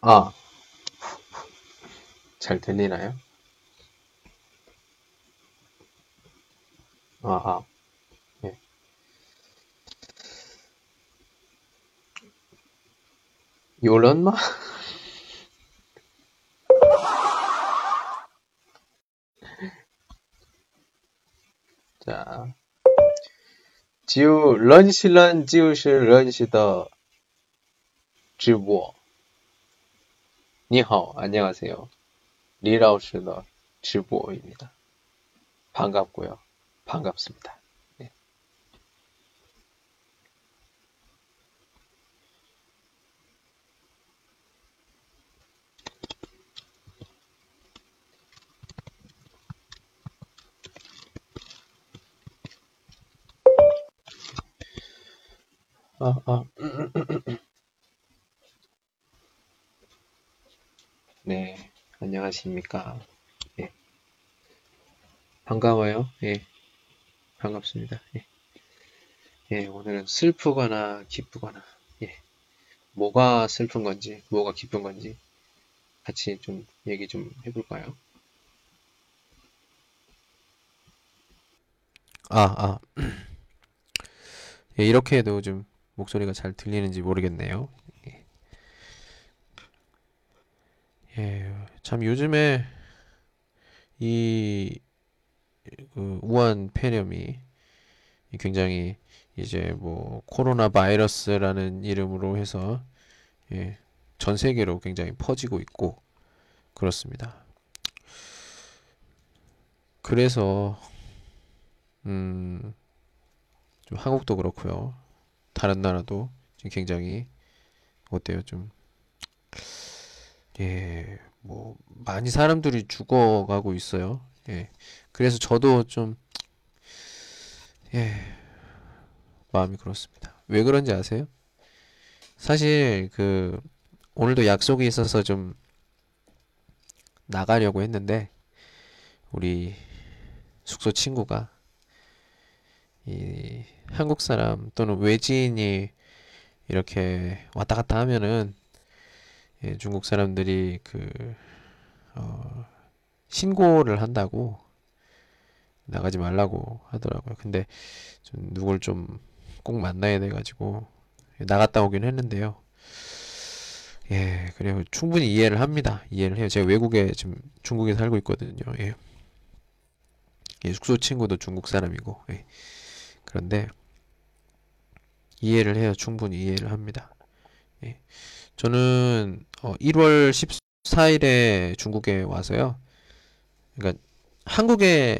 아, 잘 들리나요? 아, 아, 예. 요런 말? 자, 지우 런시 런 지우실 런시 더直播。 니하오, 안녕하세요. 리라우스너 주보입니다. 반갑고요. 반갑습니다. 네. 아, 아. 네, 안녕하십니까. 예. 반가워요. 예. 반갑습니다. 예. 예, 오늘은 슬프거나 기쁘거나, 예. 뭐가 슬픈 건지, 뭐가 기쁜 건지 같이 좀 얘기 좀 해볼까요? 아, 아. 예, 이렇게 해도 좀 목소리가 잘 들리는지 모르겠네요. 예, 예참 요즘에 이 그 우한 폐렴이 굉장히 이제 뭐 코로나 바이러스라는 이름으로 해서 예, 전 세계로 굉장히 퍼지고 있고 그렇습니다. 그래서 음, 좀 한국도 그렇고요. 다른 나라도 굉장히 어때요? 좀 예, 뭐 많이 사람들이 죽어가고 있어요. 예. 그래서 저도 좀, 예, 마음이 그렇습니다. 왜 그런지 아세요? 사실, 그, 오늘도 약속이 있어서 좀 나가려고 했는데, 우리 숙소 친구가, 이, 한국 사람 또는 외지인이 이렇게 왔다 갔다 하면은, 예, 중국 사람들이 그, 어, 신고를 한다고 나가지 말라고 하더라고요. 근데 좀 누굴 좀 꼭 만나야 돼가지고 나갔다 오긴 했는데요. 예, 그래요. 충분히 이해를 합니다. 이해를 해요. 제가 외국에 지금 중국에 살고 있거든요. 예. 예, 숙소 친구도 중국 사람이고, 예. 그런데 이해를 해요. 충분히 이해를 합니다. 예. 저는 어, 1월 14일에 중국에 와서요. 그러니까 한국에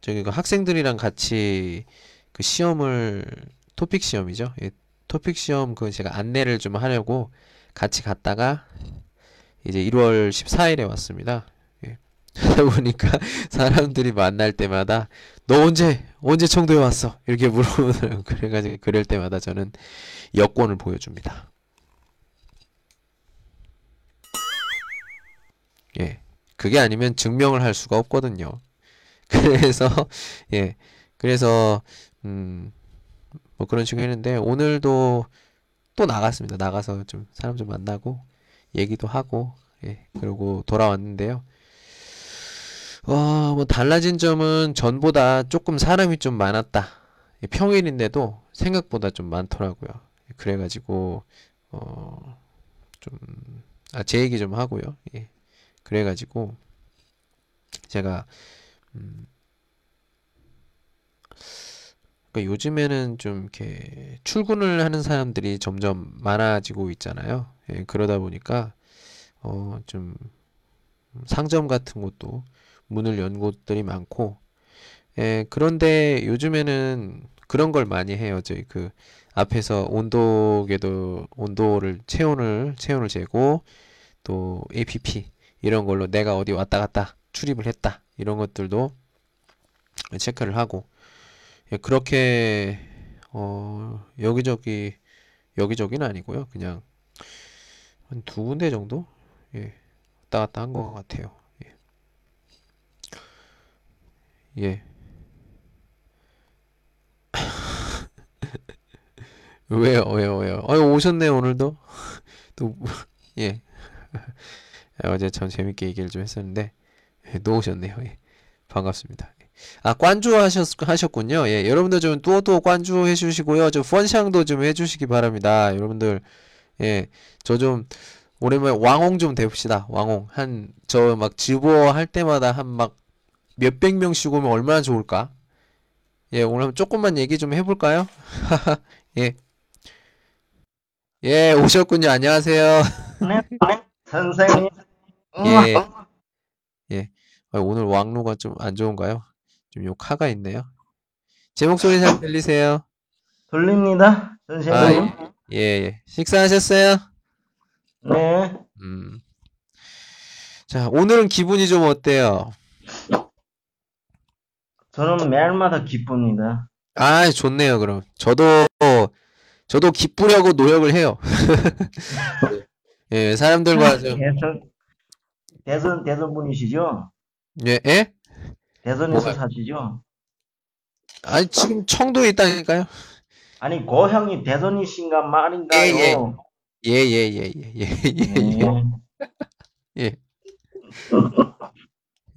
저기 그 학생들이랑 같이 그 시험을 토픽 시험이죠. 예, 토픽 시험 그 제가 안내를 좀 하려고 같이 갔다가 이제 1월 14일에 왔습니다. 예. 하다 보니까 사람들이 만날 때마다 너 언제 언제 청도에 왔어? 이렇게 물어보더라고. 그래가지고 그럴 때마다 저는 여권을 보여줍니다. 예. 그게 아니면 증명을 할 수가 없거든요. 그래서 예 그래서 음 뭐 그런 식으로 했는데 오늘도 또 나갔습니다. 나가서 좀 사람 좀 만나고 얘기도 하고 예 그리고 돌아왔는데요. 어, 뭐 달라진 점은 전보다 조금 사람이 좀 많았다. 예, 평일인데도 생각보다 좀 많더라고요. 그래가지고 어, 좀, 아, 제 얘기 좀 하고요. 예. 그래가지고 제가 음, 그러니까 요즘에는 좀 이렇게 출근을 하는 사람들이 점점 많아지고 있잖아요. 예, 그러다 보니까 어, 좀 상점 같은 곳도 문을 연 곳들이 많고 예, 그런데 요즘에는 그런 걸 많이 해요. 저희 그 앞에서 온도계도 온도를 체온을 체온을 재고 또 APP 이런 걸로 내가 어디 왔다 갔다 출입을 했다. 이런 것들도 체크를 하고. 예, 그렇게 어 여기저기 여기저기는 아니고요. 그냥 한 두 군데 정도? 예 왔다 갔다 한 것 같아요. 예. 예. 왜요 왜요 왜요? 아 오셨네 오늘도? 또 예. 어제 참 재밌게 얘기를 좀 했었는데 예, 놓으셨네요. 예. 반갑습니다. 아, 관주 하셨, 하셨군요. 예, 여러분들 좀 또또 관주 해 주시고요. 저 펀샹도 좀 해주시기 바랍니다. 여러분들, 예, 저 좀, 오랜만에 왕홍 좀 돼봅시다. 왕홍. 한, 저 막直播할 때마다 한 막 몇백 명씩 오면 얼마나 좋을까? 예, 오늘 한번 조금만 얘기 좀 해볼까요? 예. 예, 오셨군요. 안녕하세요. 네, 선생님. 예, 예. 아, 오늘 왕루가 좀 안 좋은가요? 좀 욕화가 있네요. 제 목소리 잘 들리세요? 돌립니다, 아, 선생님. 예, 예. 식사하셨어요? 네, 음. 자, 오늘은 기분이 좀 어때요? 저는 매일마다 기쁩니다. 아, 좋네요, 그럼. 저도, 저도 기쁘려고 노력을 해요. 예, 사람들과 좀, 대선, 대선, 대선 분이시죠? 예, 예? 대선에서 뭐가요? 사시죠? 아니, 지금 청도에 있다니까요? 아니, 고향이 대선이신가 말인가요? 예, 예, 예, 예, 예, 예, 네. 예,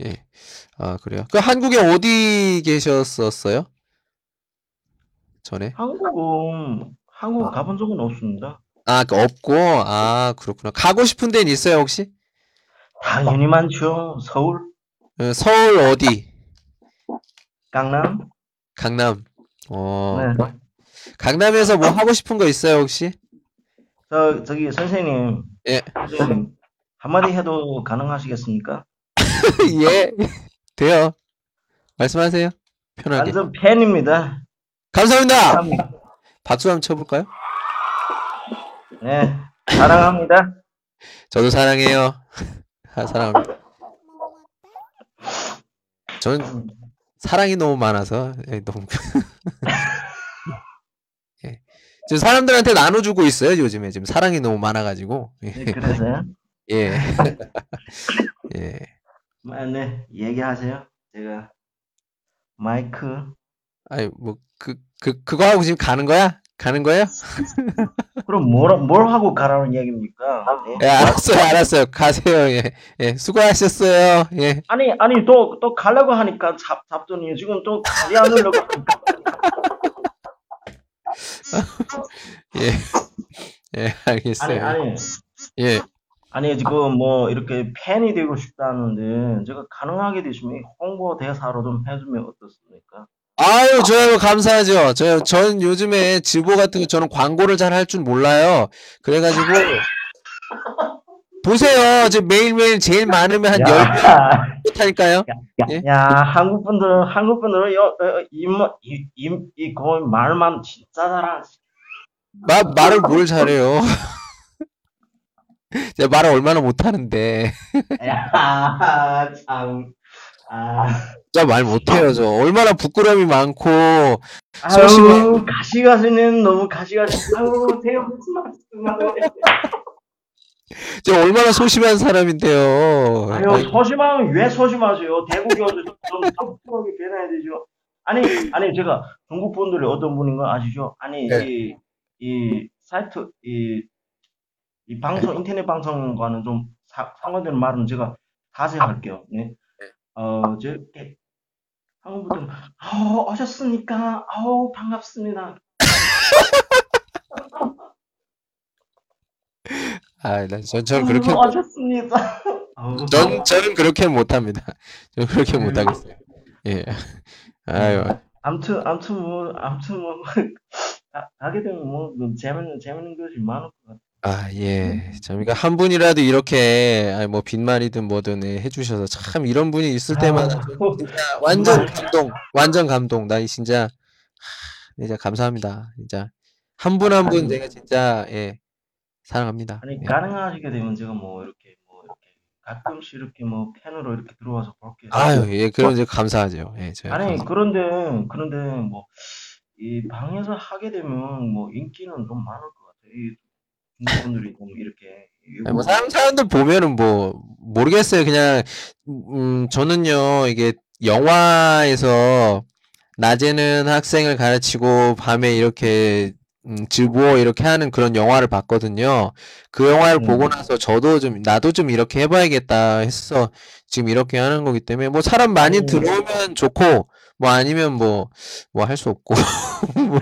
예. 아, 그래요? 그 한국에 어디 계셨었어요? 전에? 한국은, 한국 가본 적은 없습니다. 아, 그 없고, 아, 그렇구나. 가고 싶은 데는 있어요, 혹시? 당연히 많죠. 서울, 어, 서울 어디? 강남. 강남. 어, 네. 강남에서 뭐 하고 싶은 거 있어요, 혹시? 저, 저기, 선생님. 예. 좀 한마디 해도 가능하시겠습니까? 예, 돼요. 말씀하세요. 편하게. 완전 팬입니다. 감사합니다. 감사합니다. 박수 한번 쳐볼까요? 네, 사랑합니다. 저도 사랑해요. 아, 사랑합니다. 저는 사랑이 너무 많아서 예, 너무 예. 지금 사람들한테 나눠주고 있어요 요즘에 지금 사랑이 너무 많아가지고 예. 네, 그래서요. 예. 예. 아, 네, 얘기하세요. 제가 마이크 아니 뭐그그 그거 하고 지금 가는 거야? 가는 거예요? 그럼 뭘, 뭘 하고 가라는 얘기입니까? 예? 예, 알았어요, 알았어요. 가세요. 예, 예, 수고하셨어요. 예, 아니, 아니, 또, 또 가려고 하니까 잡, 잡더니 지금 또 가지 않으려고. 예, 예, 아니, 알겠어요. 아니, 예, 아니, 지금 뭐 이렇게 팬이 되고 싶다는데 제가 가능하게 되시면 홍보 대사로 좀 해주면 어떻습니까? 아유, 저요, 감사하죠. 저요, 전 요즘에直播 같은 거 저는 광고를 잘 할 줄 몰라요. 그래가지고, 보세요. 지금 매일매일 제일 많으면 한 10명 야, 못하니까요. 예? 야, 한국 분들은, 한국 분들은, 여, 어, 이, 뭐, 이, 이, 이, 거의 말만 진짜 잘하 마, 말을 뭘 잘해요. 제가 말을 얼마나 못하는데. 야, 참. 아, 진짜 말 못해요, 저. 얼마나 부끄러움이 많고, 소심해. 아유, 가시가시는 너무 가시가시. 아유, 말씀을. 제가 얼마나 소심한 사람인데요. 아유, 소심하면 왜 소심하세요? 대국이어도 좀 똑똑하게 변해야 되죠. 아니, 아니, 제가 중국 분들이 어떤 분인 거 아시죠? 아니, 네. 이, 이 사이트, 이, 이 방송, 인터넷 방송과는 좀 사- 상관되는 말은 제가 자세히 할게요. 네. 어, 저, 예. 한국 분들은, 아우, 오셨습니까? 아우, 반갑습니다. 아, 나, 전, 저는 그렇게, 오셨습니다. 전, 저는 그렇게 못합니다. 저는 그렇게 못하겠어요. 예. 아유, 아무튼, 아무튼 뭐, 아무튼 뭐, 가, 가게 되면 뭐, 그 재밌는, 재밌는 것이 많을 것 같아요. 아, 예. 참, 그러니까 한 분이라도 이렇게, 아니, 뭐, 빈말이든 뭐든 예, 해 주셔서 참 이런 분이 있을 때마다 진짜 완전 감동, 완전 감동. 나 진짜, 하, 진짜 감사합니다. 진짜. 한분한분 제가 진짜, 예, 사랑합니다. 아니, 예. 가능하시게 되면 제가 뭐, 이렇게, 뭐, 이렇게, 가끔씩 이렇게 뭐, 팬으로 이렇게 들어와서 볼게요. 아유, 예, 그럼 이제 감사하죠. 예, 제가 아니, 감사- 그런데, 그런데 뭐, 이 방에서 하게 되면 뭐, 인기는 좀 많을 것 같아요. 이 분들이 좀 이렇게. 뭐 사람 사람들 보면은 뭐 모르겠어요. 그냥 음 저는요 이게 영화에서 낮에는 학생을 가르치고 밤에 이렇게 음, 즈보어 이렇게 하는 그런 영화를 봤거든요. 그 영화를 보고 음, 나서 저도 좀 나도 좀 이렇게 해봐야겠다 해서 지금 이렇게 하는 거기 때문에 뭐 사람 많이 아니, 들어오면 좋고 뭐 아니면 뭐 뭐 할 수 없고 뭐,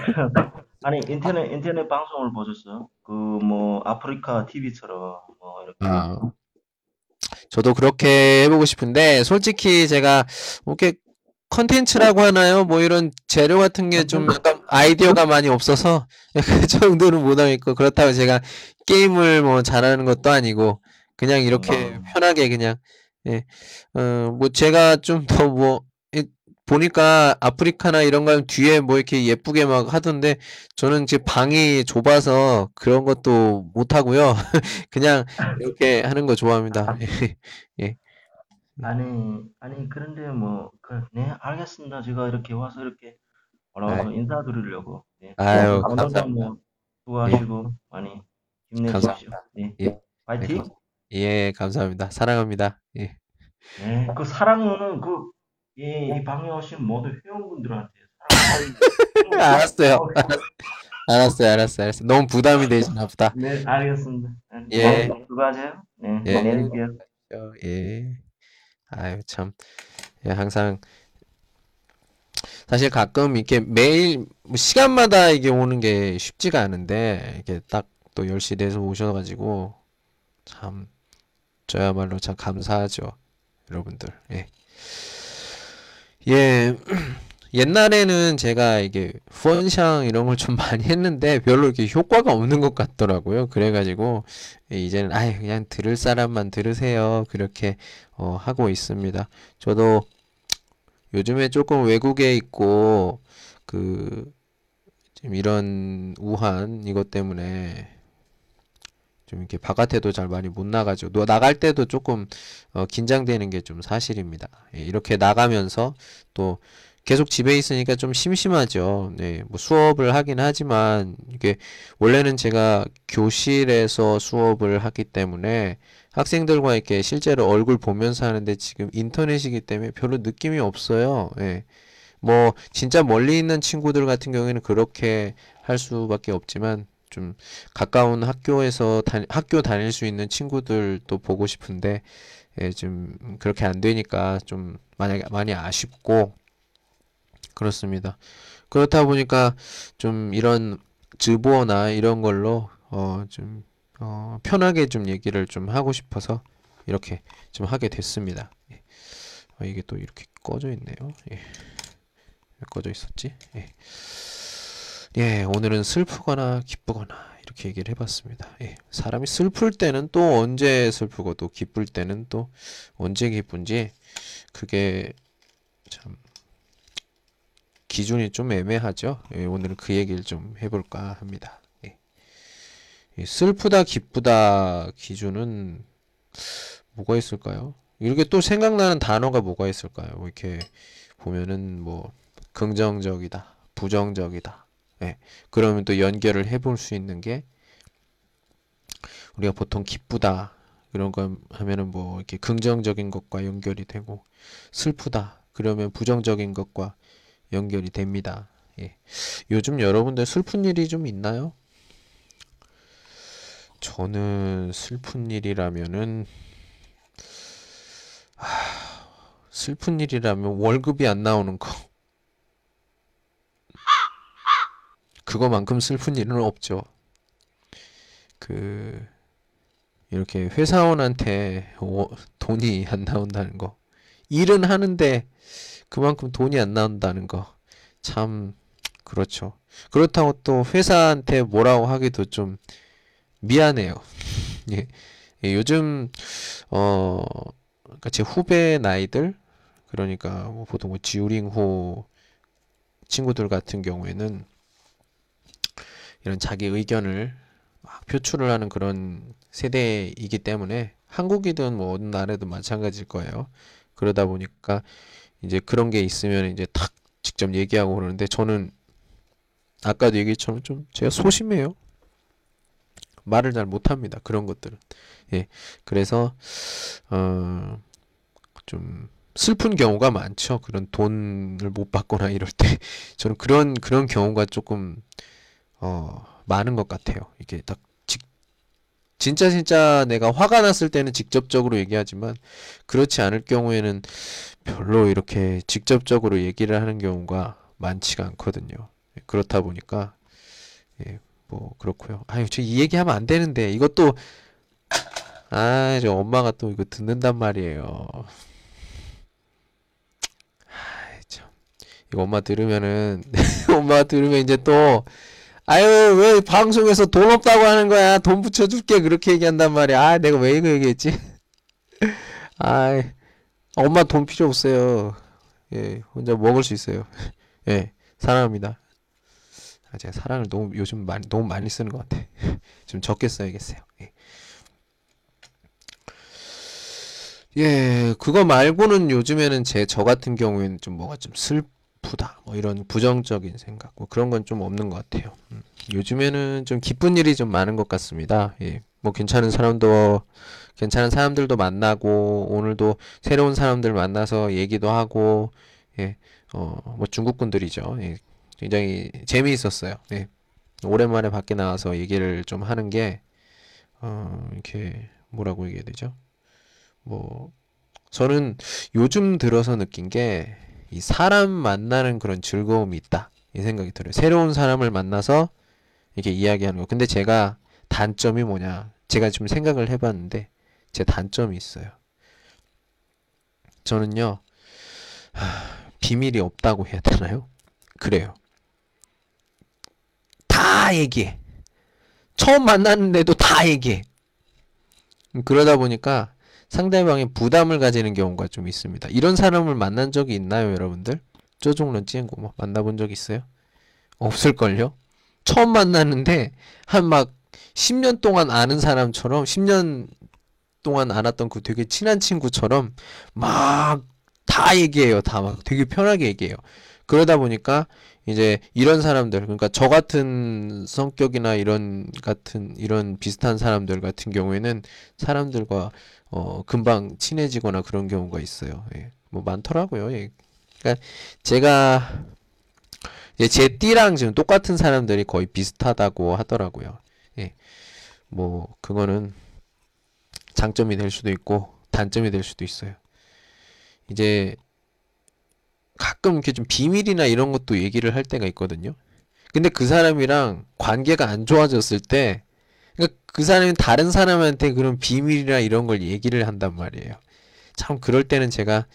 아니, 인터넷, 인터넷 방송을 보셨어요? 그, 뭐, 아프리카 TV처럼, 뭐, 이렇게. 아, 저도 그렇게 해보고 싶은데 솔직히 제가 뭐 이렇게 컨텐츠라고 하나요? 뭐 이런 재료 같은 게좀 컨텐츠, 약간 아이디어가 많이 없어서 그 정도는 못하겠고 그렇다고 제가 게임을 뭐 잘하는 것도 아니고 그냥 이렇게 음, 편하게 그냥 예, 어, 뭐 제가 좀 더 뭐 보니까 아프리카나 이런 거 뒤에 뭐 이렇게 예쁘게 막 하던데 저는 제 방이 좁아서 그런 것도 못 하고요. 그냥 이렇게 하는 거 좋아합니다. 예. 아니, 아니, 그런데 뭐, 그, 네, 알겠습니다. 제가 이렇게 와서 이렇게, 아, 뭐라고 인사드리려고. 네. 아유, 감사합니다. 뭐, 예, 수고하시고, 많이 힘내십시오. 네. 예, 네, 감, 파이팅! 예, 감사합니다. 사랑합니다. 예. 네. 그 사랑은 그, 이, 이 방에 오신 모든 회원분들한테 사랑을, 알았어요. 어, 알았어요, 알았어요, 알았어요. 너무 부담이 되시나 보다. 네, 알겠습니다. 네, 예, 수고하세요. 네, 예, 내릴게요. 예. 아유, 참. 예, 항상, 사실 가끔 이렇게 매일, 뭐 시간마다 이게 오는 게 쉽지가 않은데, 이게 딱 또 10시 돼서 오셔가지고, 참, 저야말로 참 감사하죠. 여러분들. 예. 예, 옛날에는 제가 이게 후원샹 이런 걸 좀 많이 했는데 별로 이렇게 효과가 없는 것 같더라고요. 그래가지고 예, 이제는 아예 그냥 들을 사람만 들으세요. 그렇게 어, 하고 있습니다. 저도 요즘에 조금 외국에 있고 그 지금 이런 우한 이것 때문에 좀 이렇게 바깥에도 잘 많이 못 나가죠. 너 나갈 때도 조금 어, 긴장되는 게 좀 사실입니다. 예, 이렇게 나가면서 또 계속 집에 있으니까 좀 심심하죠. 네, 뭐 수업을 하긴 하지만 이게 원래는 제가 교실에서 수업을 하기 때문에 학생들과 이렇게 실제로 얼굴 보면서 하는데 지금 인터넷이기 때문에 별로 느낌이 없어요. 예. 뭐 진짜 멀리 있는 친구들 같은 경우에는 그렇게 할 수밖에 없지만 좀 가까운 학교에서 다, 학교 다닐 수 있는 친구들도 보고 싶은데 예, 좀 그렇게 안 되니까 좀 많이 많이 아쉽고 그렇습니다. 그렇다 보니까 좀 이런 즈보어나 이런 걸로 어, 좀 어, 편하게 좀 얘기를 좀 하고 싶어서 이렇게 좀 하게 됐습니다. 예. 아, 이게 또 이렇게 꺼져 있네요. 예. 왜 꺼져 있었지? 예. 예, 오늘은 슬프거나 기쁘거나 이렇게 얘기를 해봤습니다. 예, 사람이 슬플 때는 또 언제 슬프고 또 기쁠 때는 또 언제 기쁜지 그게 참 기준이 좀 애매하죠. 예, 오늘은 그 얘기를 좀 해볼까 합니다. 예. 예, 슬프다 기쁘다 기준은 뭐가 있을까요? 이렇게 또 생각나는 단어가 뭐가 있을까요? 뭐 이렇게 보면은 뭐 긍정적이다, 부정적이다. 예. 그러면 또 연결을 해볼 수 있는 게 우리가 보통 기쁘다 그런 거 하면은 뭐 이렇게 긍정적인 것과 연결이 되고 슬프다 그러면 부정적인 것과 연결이 됩니다. 예. 요즘 여러분들 슬픈 일이 좀 있나요? 저는 슬픈 일이라면은 슬픈 일이라면 월급이 안 나오는 거. 그거만큼 슬픈 일은 없죠. 그 이렇게 회사원한테 워- 돈이 안 나온다는 거. 일은 하는데 그만큼 돈이 안 나온다는 거. 참 그렇죠. 그렇다고 또 회사한테 뭐라고 하기도 좀 미안해요. 예. 예, 요즘 어 그러니까 제 후배 나이들 그러니까 뭐 보통 뭐 지우링호 친구들 같은 경우에는 이런 자기 의견을 막 표출을 하는 그런 세대이기 때문에 한국이든 뭐 어느 나라든 마찬가지일 거예요. 그러다 보니까 이제 그런 게 있으면 이제 탁 직접 얘기하고 그러는데 저는 아까도 얘기했처럼 좀 제가 소심해요. 말을 잘 못합니다. 그런 것들은. 예. 그래서 어, 좀 슬픈 경우가 많죠. 그런 돈을 못 받거나 이럴 때 저는 그런 그런 경우가 조금 어, 많은 것 같아요. 이게 딱 직, 진짜 진짜 내가 화가 났을 때는 직접적으로 얘기하지만 그렇지 않을 경우에는 별로 이렇게 직접적으로 얘기를 하는 경우가 많지가 않거든요. 그렇다 보니까 예, 뭐 그렇고요. 아유, 저 이 얘기하면 안 되는데 이것도 아, 저 엄마가 또 이거 듣는단 말이에요. 아이, 참. 이거 엄마 들으면은 엄마가 들으면 이제 또 아유, 왜 방송에서 돈 없다고 하는 거야? 돈 붙여줄게. 그렇게 얘기한단 말이야. 아, 내가 왜 이거 얘기했지? 아이, 엄마 돈 필요 없어요. 예, 혼자 먹을 수 있어요. 예, 사랑합니다. 아, 제가 사랑을 너무 요즘 많이, 너무 많이 쓰는 것 같아. 좀 적게 써야겠어요. 예. 예, 그거 말고는 요즘에는 제 저 같은 경우에는 좀 뭐가 좀 슬 프다. 뭐 이런 부정적인 생각. 뭐 그런 건 좀 없는 것 같아요. 음, 요즘에는 좀 기쁜 일이 좀 많은 것 같습니다. 예. 뭐 괜찮은 사람도 괜찮은 사람들도 만나고 오늘도 새로운 사람들 만나서 얘기도 하고 예. 어, 뭐 중국 분들이죠. 예. 굉장히 재미있었어요. 예. 오랜만에 밖에 나와서 얘기를 좀 하는 게 어, 이렇게 뭐라고 얘기해야 되죠? 뭐 저는 요즘 들어서 느낀 게 이 사람 만나는 그런 즐거움이 있다. 이 생각이 들어요. 새로운 사람을 만나서 이렇게 이야기하는 거. 근데 제가 단점이 뭐냐? 제가 좀 생각을 해봤는데 제 단점이 있어요. 저는요, 하, 비밀이 없다고 해야 되나요? 그래요. 다 얘기해. 처음 만났는데도 다 얘기해. 그러다 보니까 상대방이 부담을 가지는 경우가 좀 있습니다. 이런 사람을 만난 적이 있나요, 여러분들? 쪼종런 찌행고 뭐 만나본 적 있어요? 없을걸요? 처음 만났는데 한 막 10년 동안 아는 사람처럼 10년 동안 알았던 그 되게 친한 친구처럼 막 다 얘기해요. 다 막 되게 편하게 얘기해요. 그러다 보니까 이제 이런 사람들 그러니까 저 같은 성격이나 이런 같은 이런 비슷한 사람들 같은 경우에는 사람들과 어 금방 친해지거나 그런 경우가 있어요. 예. 뭐 많더라고요. 예. 그러니까 제가 이제 제 띠랑 지금 똑같은 사람들이 거의 비슷하다고 하더라고요. 예. 뭐 그거는 장점이 될 수도 있고 단점이 될 수도 있어요. 이제 가끔 이렇게 좀 비밀이나 이런 것도 얘기를 할 때가 있거든요. 근데 그 사람이랑 관계가 안 좋아졌을 때, 그러니까 그 사람이 다른 사람한테 그런 비밀이나 이런 걸 얘기를 한단 말이에요. 참 그럴 때는 제가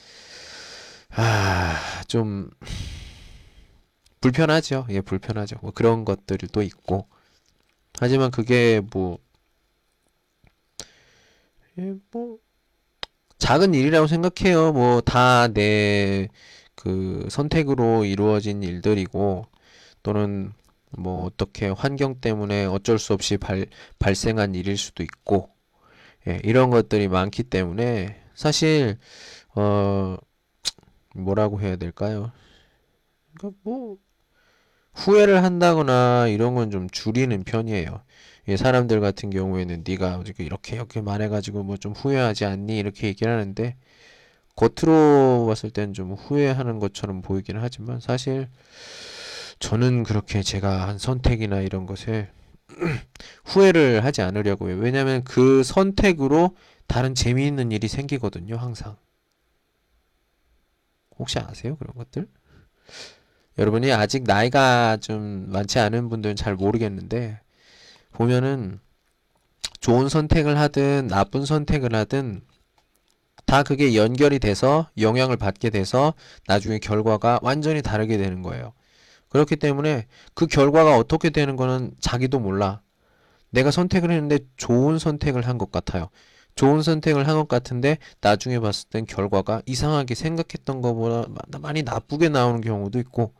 아, 좀 불편하죠. 예, 불편하죠. 뭐 그런 것들도 있고. 하지만 그게 뭐, 예, 뭐, 작은 일이라고 생각해요. 뭐, 다 내, 그, 선택으로 이루어진 일들이고, 또는 뭐, 어떻게 환경 때문에 어쩔 수 없이 발, 발생한 일일 수도 있고, 예, 이런 것들이 많기 때문에, 사실, 어, 뭐라고 해야 될까요? 그러니까 뭐, 후회를 한다거나 이런 건 좀 줄이는 편이에요. 예, 사람들 같은 경우에는 네가 이렇게 이렇게 말해가지고 뭐 좀 후회하지 않니? 이렇게 얘기를 하는데 겉으로 봤을 땐 좀 후회하는 것처럼 보이기는 하지만 사실 저는 그렇게 제가 한 선택이나 이런 것에 후회를 하지 않으려고 해요. 왜냐면 그 선택으로 다른 재미있는 일이 생기거든요, 항상. 혹시 아세요? 그런 것들? 여러분이 아직 나이가 좀 많지 않은 분들은 잘 모르겠는데, 보면은 좋은 선택을 하든 나쁜 선택을 하든 다 그게 연결이 돼서 영향을 받게 돼서 나중에 결과가 완전히 다르게 되는 거예요. 그렇기 때문에 그 결과가 어떻게 되는 거는 자기도 몰라. 내가 선택을 했는데 좋은 선택을 한 것 같아요. 좋은 선택을 한 것 같은데 나중에 봤을 땐 결과가 이상하게 생각했던 것보다 많이 나쁘게 나오는 경우도 있고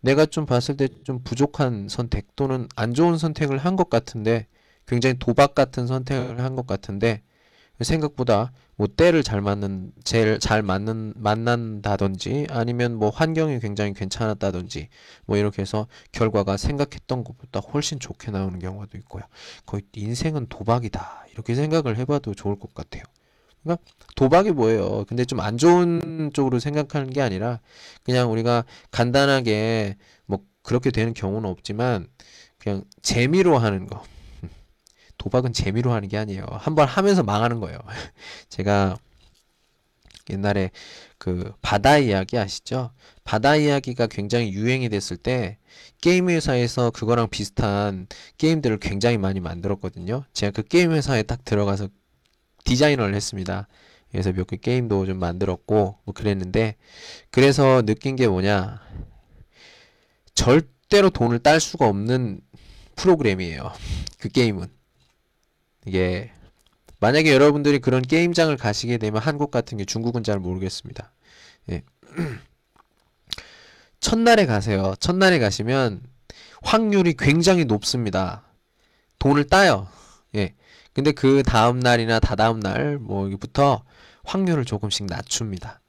내가 좀 봤을 때 좀 부족한 선택 또는 안 좋은 선택을 한 것 같은데 굉장히 도박 같은 선택을 한 것 같은데 생각보다 뭐 때를 잘 맞는 제일 잘 맞는 만난다든지 아니면 뭐 환경이 굉장히 괜찮았다든지 뭐 이렇게 해서 결과가 생각했던 것보다 훨씬 좋게 나오는 경우도 있고요. 거의 인생은 도박이다 이렇게 생각을 해봐도 좋을 것 같아요. 그러니까 도박이 뭐예요? 근데 좀 안 좋은 쪽으로 생각하는 게 아니라 그냥 우리가 간단하게 뭐 그렇게 되는 경우는 없지만 그냥 재미로 하는 거. 도박은 재미로 하는 게 아니에요. 한번 하면서 망하는 거예요. 제가 옛날에 그 바다 이야기 아시죠? 바다 이야기가 굉장히 유행이 됐을 때 게임 회사에서 그거랑 비슷한 게임들을 굉장히 많이 만들었거든요. 제가 그 게임 회사에 딱 들어가서 디자이너를 했습니다. 그래서 몇 개 게임도 좀 만들었고 뭐 그랬는데 그래서 느낀 게 뭐냐? 절대로 돈을 딸 수가 없는 프로그램이에요. 그 게임은. 이게 만약에 여러분들이 그런 게임장을 가시게 되면 한국 같은 게 중국은 잘 모르겠습니다. 예. 첫날에 가세요. 첫날에 가시면 확률이 굉장히 높습니다. 돈을 따요. 예. 근데 그 다음 날이나 다다음 날, 뭐, 여기부터 확률을 조금씩 낮춥니다.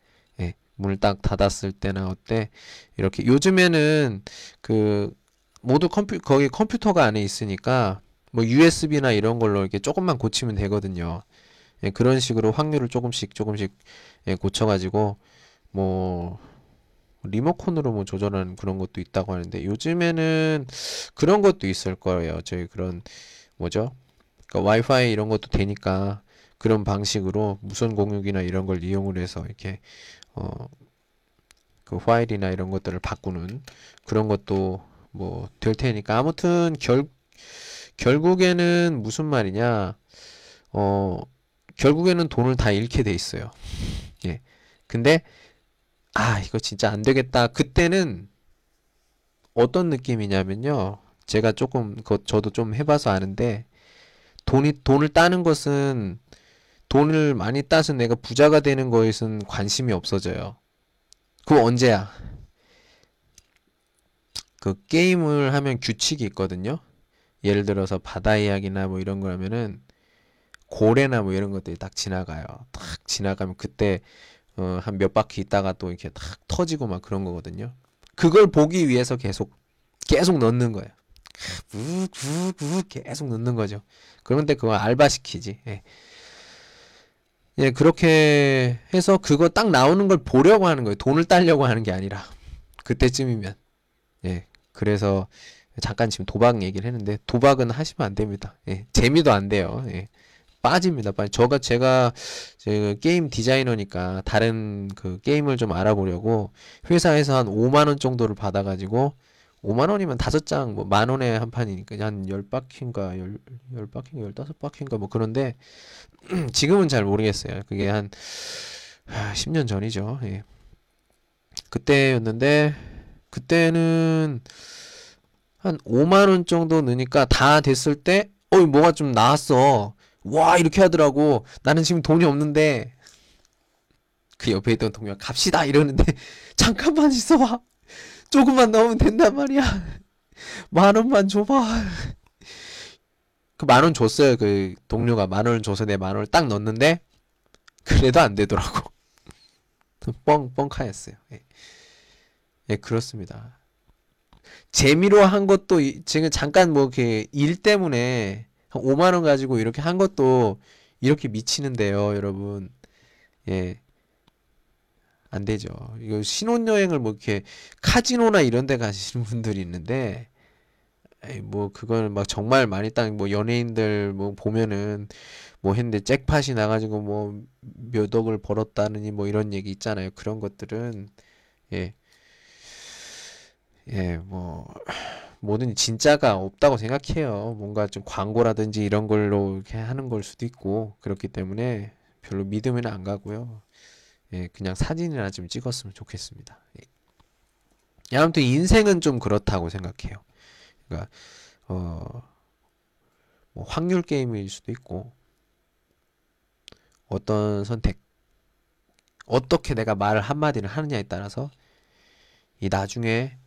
예. 문을 딱 닫았을 때나 어때? 이렇게. 요즘에는 그, 모두 컴퓨, 거기 컴퓨터가 안에 있으니까 뭐 USB나 이런 걸로 이렇게 조금만 고치면 되거든요. 예, 그런 식으로 확률을 조금씩 조금씩 예, 고쳐가지고 뭐 리모컨으로 뭐 조절하는 그런 것도 있다고 하는데 요즘에는 그런 것도 있을 거예요. 저희 그런 뭐죠? 그러니까 와이파이 이런 것도 되니까 그런 방식으로 무선 공유기나 이런 걸 이용을 해서 이렇게 어 그 파일이나 이런 것들을 바꾸는 그런 것도 뭐 될 테니까 아무튼 결 결국에는 무슨 말이냐? 어, 결국에는 돈을 다 잃게 돼 있어요. 예. 근데, 아, 이거 진짜 안 되겠다. 그때는 어떤 느낌이냐면요. 제가 조금, 그, 저도 좀 해봐서 아는데, 돈이, 돈을 따는 것은, 돈을 많이 따서 내가 부자가 되는 것은 관심이 없어져요. 그거 언제야? 그 게임을 하면 규칙이 있거든요. 예를 들어서 바다 이야기나 뭐 이런 거 하면은 고래나 뭐 이런 것들이 딱 지나가요. 딱 지나가면 그때 어, 한 몇 바퀴 있다가 또 이렇게 탁 터지고 막 그런 거거든요. 그걸 보기 위해서 계속 계속 넣는 거예요. 우우우 계속 넣는 거죠. 그런데 그거 알바 시키지. 예. 예, 그렇게 해서 그거 딱 나오는 걸 보려고 하는 거예요. 돈을 따려고 하는 게 아니라. 그때쯤이면. 예. 그래서 잠깐 지금 도박 얘기를 했는데 도박은 하시면 안 됩니다. 예, 재미도 안 돼요. 예, 빠집니다. 빠지. 저가 제가 제가 게임 디자이너니까 다른 그 게임을 좀 알아보려고 회사에서 한 5만 원 정도를 받아가지고 5만 원이면 다섯 장, 뭐 만 원에 한 판이니까 한 열 바퀴인가 열, 열 바퀴인가 열다섯 바퀴인가 뭐 그런데 지금은 잘 모르겠어요. 그게 한 10년 전이죠. 예. 그때였는데 그때는 한 5만 원 정도 넣으니까 다 됐을 때, 어이, 뭐가 좀 나왔어. 와, 이렇게 하더라고. 나는 지금 돈이 없는데, 그 옆에 있던 동료가 갑시다! 이러는데, 잠깐만 있어봐. 조금만 넣으면 된단 말이야. 만 원만 줘봐. 그 만 원 줬어요. 그 동료가 만원 줘서 내 만 원을 딱 넣었는데, 그래도 안 되더라고. 뻥, 뻥카였어요. 예. 예, 그렇습니다. 재미로 한 것도 지금 잠깐 뭐 이렇게 일 때문에 한 5만 원 가지고 이렇게 한 것도 이렇게 미치는데요, 여러분. 예. 안 되죠. 이거 신혼여행을 뭐 이렇게 카지노나 이런 데 가시는 분들이 있는데 뭐 그걸 막 정말 많이 딴뭐 연예인들 뭐 보면은 뭐 했는데 잭팟이 나가지고 뭐 몇 억을 벌었다느니 뭐 이런 얘기 있잖아요. 그런 것들은 예. 예, 뭐, 뭐든 진짜가 없다고 생각해요. 뭔가 좀 광고라든지 이런 걸로 이렇게 하는 걸 수도 있고, 그렇기 때문에 별로 믿으면 안 가고요. 예, 그냥 사진이나 좀 찍었으면 좋겠습니다. 예. 아무튼 인생은 좀 그렇다고 생각해요. 그러니까, 어, 뭐 확률 게임일 수도 있고, 어떤 선택, 어떻게 내가 말을 한마디를 하느냐에 따라서, 이 나중에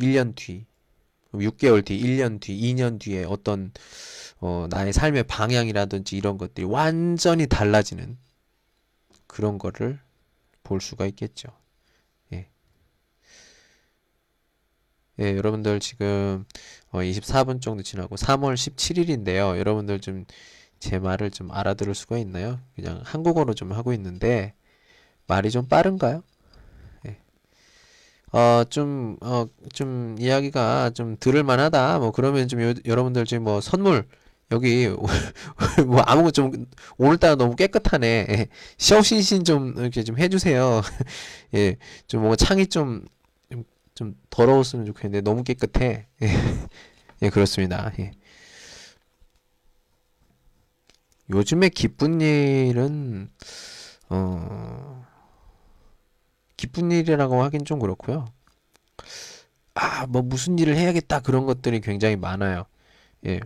1년 뒤, 6개월 뒤, 1년 뒤, 2년 뒤에 어떤 어, 나의 삶의 방향이라든지 이런 것들이 완전히 달라지는 그런 거를 볼 수가 있겠죠. 예. 예, 여러분들 지금 어, 24분 정도 지나고 3월 17일인데요. 여러분들 좀 제 말을 좀 알아들을 수가 있나요? 그냥 한국어로 좀 하고 있는데 말이 좀 빠른가요? 어, 좀, 어, 좀 이야기가 좀 들을 만하다. 뭐 그러면 좀 요- 여러분들 지금 뭐 선물 여기 뭐 아무것도 좀 오늘따라 너무 깨끗하네. 예. 샤오신신 좀 이렇게 좀 해주세요. 예, 좀 뭔가 창이 좀, 좀, 좀 더러웠으면 좋겠는데 너무 깨끗해. 예, 예, 그렇습니다. 예. 요즘에 기쁜 일은 어, 기쁜 일이라고 하긴 좀 그렇고요. 아, 뭐 무슨 일을 해야겠다 그런 것들이 굉장히 많아요. 예.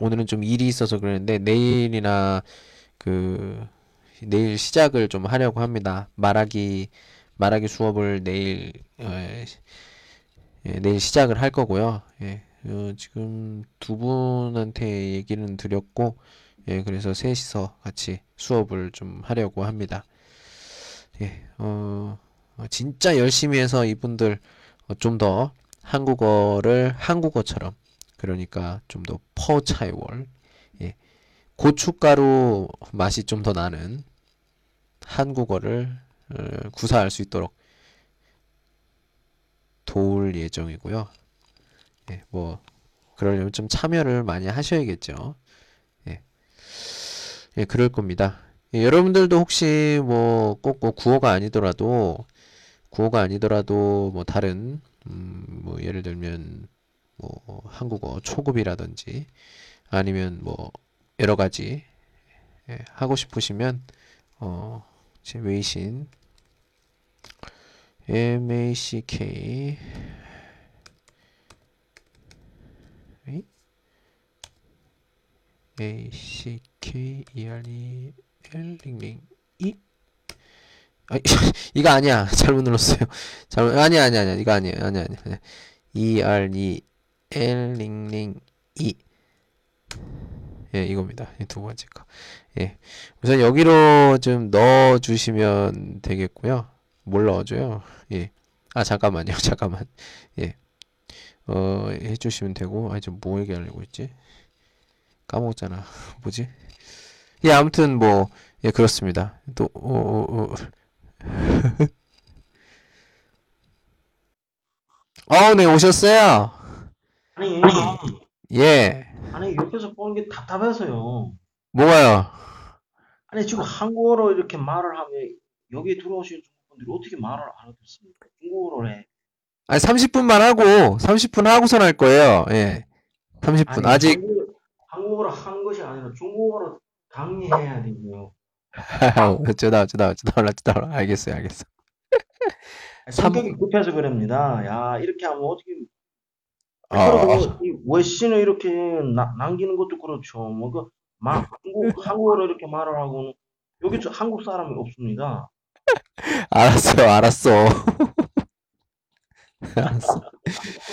오늘은 좀 일이 있어서 그러는데 내일이나 그 내일 시작을 좀 하려고 합니다. 말하기 말하기 수업을 내일 어, 예, 내일 시작을 할 거고요. 예. 어, 지금 두 분한테 얘기는 드렸고 예, 그래서 셋이서 같이 수업을 좀 하려고 합니다. 예, 어, 어, 진짜 열심히 해서 이분들 어, 좀더 한국어를 한국어처럼 그러니까 좀 더 퍼차이월 예, 고춧가루 맛이 좀 더 나는 한국어를 어, 구사할 수 있도록 도울 예정이고요. 예, 뭐 그러려면 좀 참여를 많이 하셔야겠죠. 예, 예, 그럴 겁니다. 예, 여러분들도 혹시 뭐 꼭 뭐 구어가 아니더라도 구어가 아니더라도 뭐 다른 음, 뭐 예를 들면 뭐 한국어 초급이라든지 아니면 뭐 여러 가지 예, 하고 싶으시면 어, 제 웨이신 MACK 에이? ACKEREL 링링 이 아, 이거 아니야 잘못 눌렀어요 잘못 아니야 아니야 아니야 이거 아니야 아니야 아니야 EREL 링링 이 예, 이겁니다. 이두 번째 거. 예. 우선 여기로 좀 넣어 주시면 되겠고요. 뭘 넣어 줘요? 예. 아, 잠깐만요. 잠깐만. 예. 어, 해 주시면 되고. 아, 지금 뭐 얘기하려고 했지? 까먹었잖아. 뭐지? 예, 아무튼 뭐, 예, 그렇습니다. 또, 어, 어, 어. 어, 네, 오셨어요. 아니, 예. 아니, 옆에서 보는 게 답답해서요. 뭐가요? 아니, 지금 한국어로 이렇게 말을 하면 여기 들어오신 분들이 어떻게 말을 알아듣습니까? 중국어로 해. 아니, 30분만 하고, 30분 하고선 할 거예요. 예. 30분. 아니, 아직, 한국, 한국어로 하는 것이 아니라 중국어로 강의해야 되고요. 어쩌다, 어쩌다, 어쩌다, 어쩌다, 알겠어요, 알겠어. 성격이 급해서 그럽니다. 야, 이렇게 하면 어떻게, 어, 그리고 이 외신을 이렇게 나- 남기는 것도 그렇죠. 뭐, 그, 마, 한국, 한국어로 이렇게 말을 하고는 여기 저 한국 사람이 없습니다. 알았어, 알았어.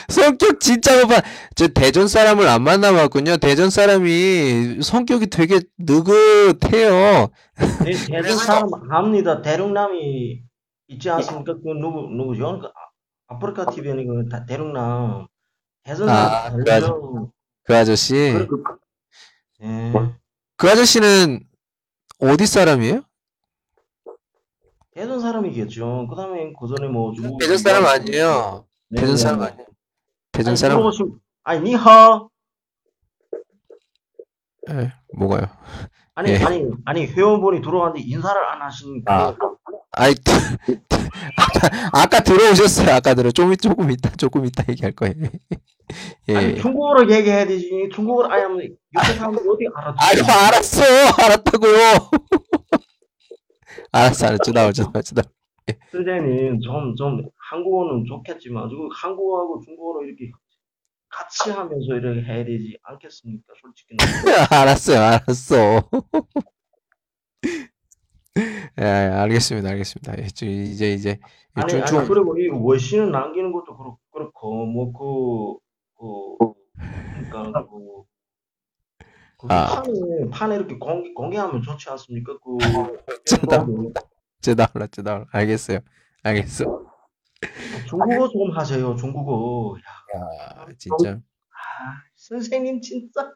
성격 진짜 오빠, 저 대전 사람을 안 만나봤군요. 대전 사람이 성격이 되게 느긋해요. 네, 대륙 사람 압니다. 대륙남이 있지 않습니까? 그 누구 누구죠? 그 아- 아프리카 TV는 그 다- 대륙남 대선 아, 사람 그 아저-. 그 아저씨. 그, 그, 예, 그 아저씨는 어디 사람이에요? 대선 사람이겠죠. 그다음에 그 전에 뭐 중국 대전 사람 아니에요. 네, 대전 네. 사람 아니에요. 대전 아니, 사람, 물어보시면 아니 니하 예, 뭐가요? 아니 예. 아니 아니 회원분이 들어왔는데 인사를 안 하시니까 아. 아이, 아까, 아까 들어오셨어요. 아까 들어. 좀, 조금 있다, 조금 있다 얘기할 거예요. 예. 아니 중국어로 얘기해야 되지. 중국어로 아니 하면 옆에 사람들이 어떻게 아유, 알아듣지? 알았어. 알았다고요. 알았어, 알았어. 나오죠, 나오죠. 나오죠. 선생님 좀 좀 한국어는 좋겠지만 한국어하고 중국어로 이렇게 같이 하면서 이렇게 해야 되지 않겠습니까? 솔직히 알았어요, 알았어. 예, 알겠습니다, 알겠습니다. 예, 저 이제, 이제, 아니 좀, 아니 좀, 그리고 이 외신을 남기는 것도 그렇, 그렇고 뭐 그 그 그러니까 그, 그 아. 판에 판에 이렇게 공개, 공개하면 좋지 않습니까? 그 쩐다. 그 저 나올라, 저 나올라. 알겠어요. 알겠어. 중국어 좀 하세요. 중국어. 야, 아, 진짜. 아, 선생님 진짜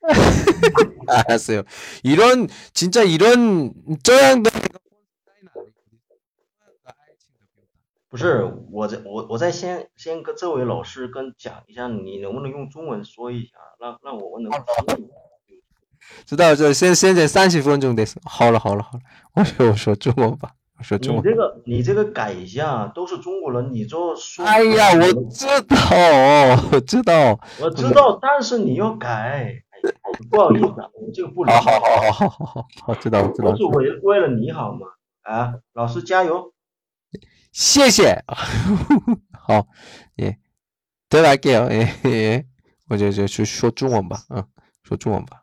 알았어요. 이런, 진짜 이런, 쩌양도 不是，我在我我在先先跟这位老师跟讲一下，你能不能用中文说一下，让让我们能听懂。 知道这先先讲三十分钟得，好了好了好了，我说我说中文吧，我说中文。你这个你这个改一下，都是中国人，你就说。哎呀，我知道，我知道，我知道，但是你要改，不好意思、啊，我这个不理解。好好好好好好好，知道知道。我是为为了你好嘛，啊，老师加油。谢谢，好，耶，再来给，耶耶，我就就去说中文吧，嗯，说中文吧。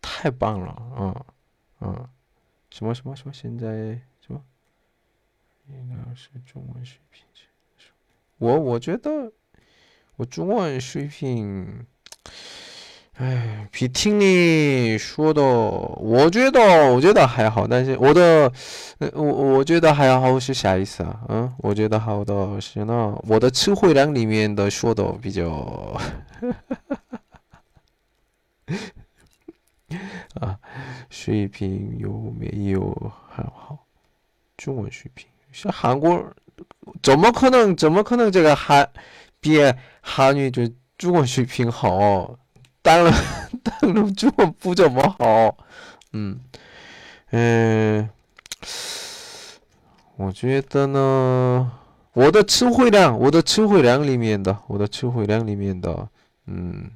太棒了，嗯嗯，什么什么什么，现在什么应该是中文水平，我我觉得我中文水平。哎，比听你说的，我觉得，我觉得还好。但是我的，我我觉得还好是啥意思啊？嗯，我觉得好的是呢，我的词汇量里面的说的比较，啊，水平有没有很好？中文水平像韩国，怎么可能？怎么可能这个韩比韩语就中文水平好？当然，当然中文不怎么好。嗯，嗯，我觉得呢，我的词汇量，我的词汇量里面的，我的词汇量里面的，嗯，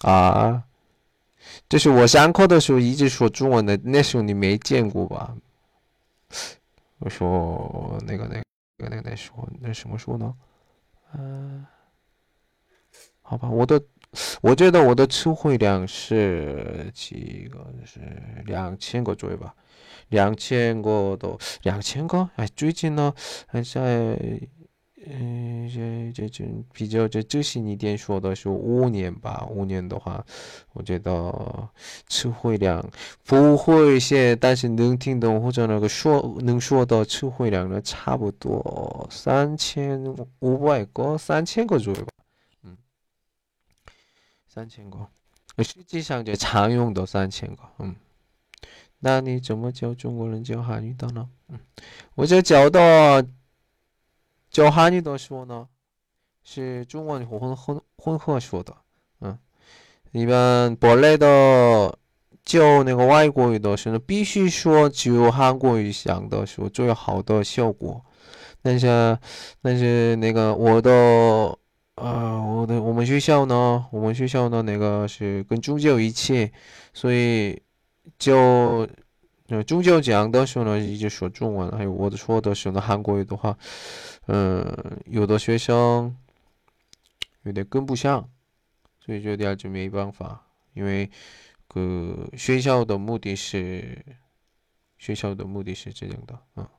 啊，就是我上课的时候一直说中文的，那时候你没见过吧？我说那个那个那个那说那什么说呢？嗯，好吧，我的。我觉得我的词汇量是几个？是两千个左右吧，两千个都两千个。哎，最近呢，还在，嗯，这这这比较这这些你点说的是五年吧。五年的话，我觉得词汇量不会写，但是能听懂或者那个说能说的词汇量呢，差不多三千五百个，三千个左右吧。嗯三千个，实际上就常用的三千个。嗯，那你怎么教中国人教汉语的呢？嗯，我就教的教汉语的时候呢，是中文混混混合说的。嗯，一般本来的教那个外国语的时候，必须说只有韩国语讲的时候最好的效果。但是，但是那个我的。啊，我的我们学校呢，我们学校呢，那个是跟宗教一起，所以就那宗教讲的时候呢，一直说中文，还有我的说的时候呢，韩国语的话，嗯，有的学生有点跟不上，所以就这点就没办法，因为个学校的目的是学校的目的是这样的啊。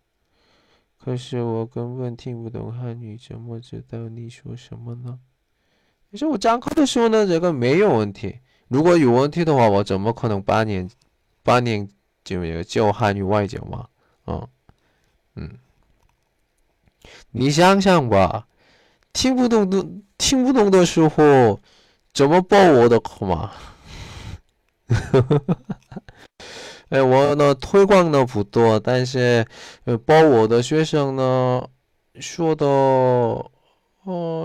可是我根本听不懂汉语，怎么知道你说什么呢？可是我讲课的时候呢，这个没有问题。如果有问题的话，我怎么可能八年八年就教汉语外教嘛？嗯嗯，你想想吧，听不懂的听不懂的时候，怎么报我的课嘛？哎，我呢推广的不多，但是呃，报我的学生呢说的，哦，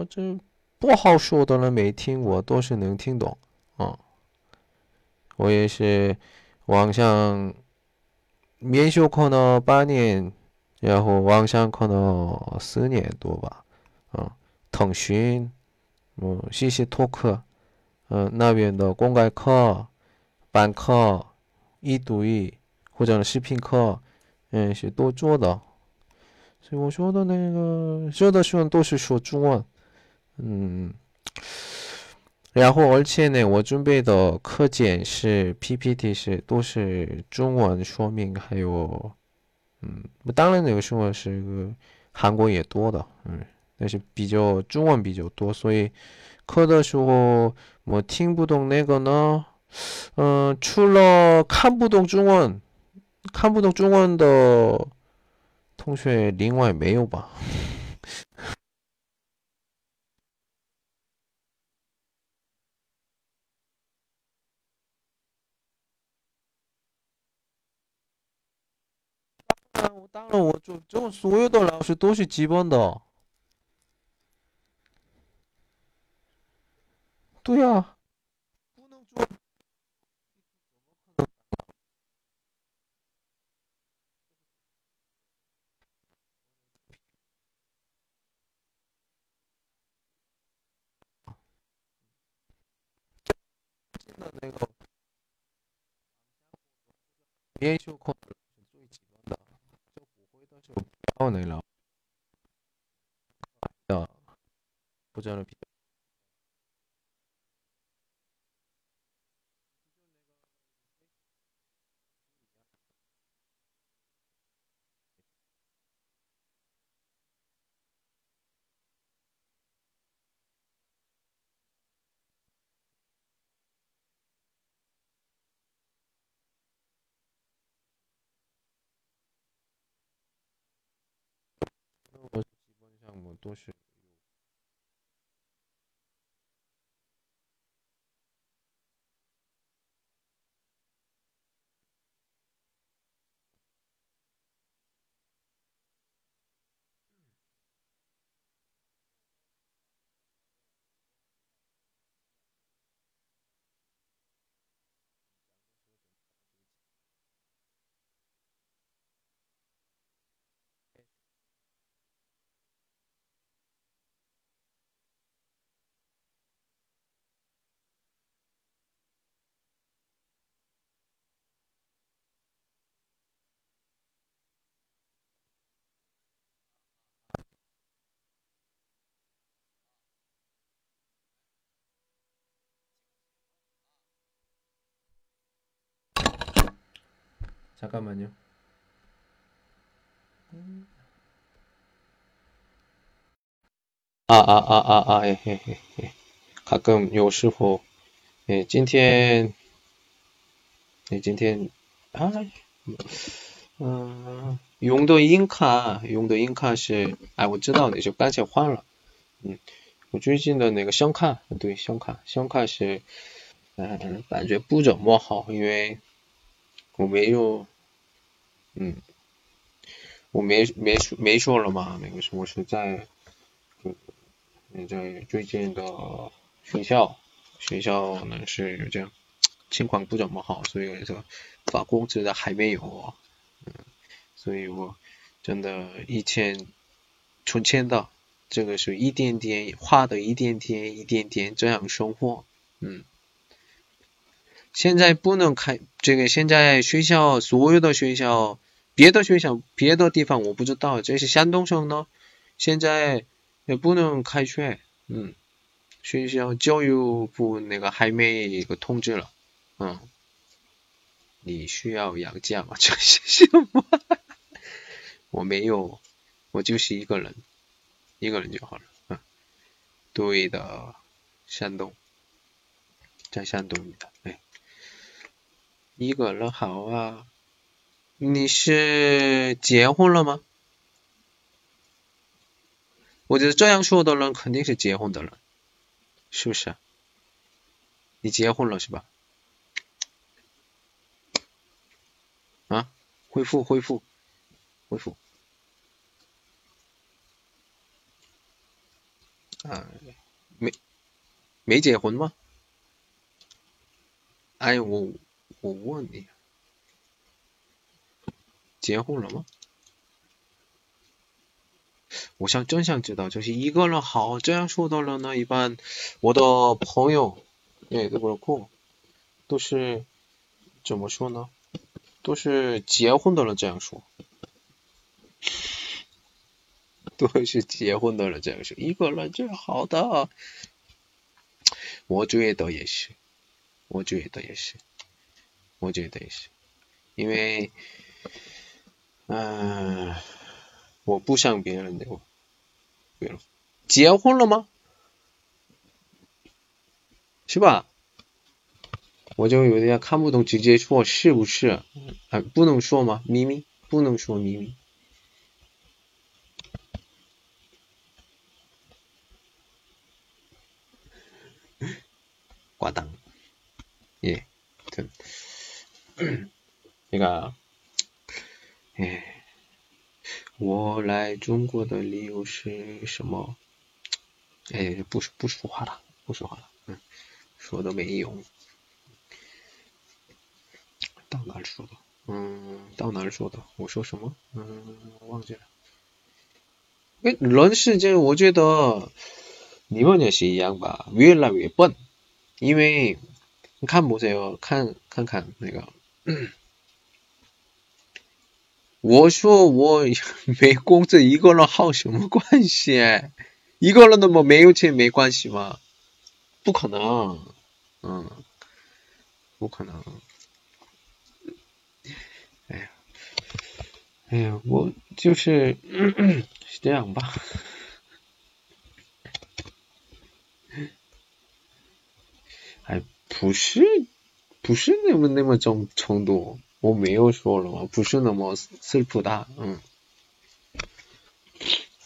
这不好说的呢，没听过，都是能听懂啊。我也是网上免修课呢八年，然后网上可能四年多吧，嗯，腾讯，嗯，西西托克，嗯，那边的公开课、班课。一对一或者视频课，嗯，是多做的。所以我说的那个，说的时候都是说中文，嗯。然后而且呢，我准备的课件是 PPT，是都是中文说明，还有，嗯，当然那个时候是韩国也多的，嗯，但是比较中文比较多，所以课的时候我听不懂那个呢，嗯，除了看不懂中文，看不懂中文的同学，另外没有吧？我当然，我就就所有的老师都是基本的。对呀，不能做。那个必修课，不会的就不要那了。的，不讲了。 上잠깐만요啊啊啊啊啊！哎嘿嘿嘿，가끔有时候，哎，今天，哎，今天啊，嗯，用的银卡，用的银卡是，哎，我知道的，就刚才换了，嗯，我最近的那个信用卡，对，信用卡，信用卡是，嗯，感觉不怎么好，因为。我没有， 嗯，我没没说没说了嘛，那个是我是在，嗯，在最近的学校，学校呢是这样，情况不怎么好，所以说发工资的还没有，嗯，所以我真的以前存钱的，这个是一点点花的，一点点一点点这样生活，嗯。现在不能开这个，现在学校所有的学校，别的学校别的地方我不知道，这是山东省呢，现在也不能开学，嗯，学校教育部那个还没一个通知了，嗯，你需要养家吗？这是什么？我没有，我就是一个人，一个人就好了，嗯，对的，山东，在山东的，哎。一个人好啊，你是结婚了吗？我觉得这样说的人肯定是结婚的人，是不是？你结婚了是吧？啊？恢复恢复恢复。啊，没没结婚吗？哎我。我问你，结婚了吗？我想真想知道，就是一个人好这样说的人呢，一般我的朋友，哎，都不酷，都是怎么说呢？都是结婚的人这样说，都是结婚的人这样说，一个人最好的，我觉得也是，我觉得也是。我觉得也是，因为，嗯，我不像别人的，我对了，结婚了吗？是吧？我就有点看不懂，直接说是不是？啊，不能说吗？秘密不能说秘密。挂档，耶，对，那个，哎，我来中国的理由是什么？哎，不不说话了，不说话了，嗯，说的没用。到哪儿说的？嗯，到哪儿说的？我说什么？嗯，忘记了。哎，人世间，我觉得你们也是一样吧，越来越笨。因为你看不这个，看看看那个。嗯 我说我没工作，一个人好什么关系？一个人那么没有钱没关系吗？不可能，嗯，不可能。哎呀，哎呀，我就是 是这样吧。哎，不是，不是那么那么重程度，我没有说了吗？不是那么슬프다嗯。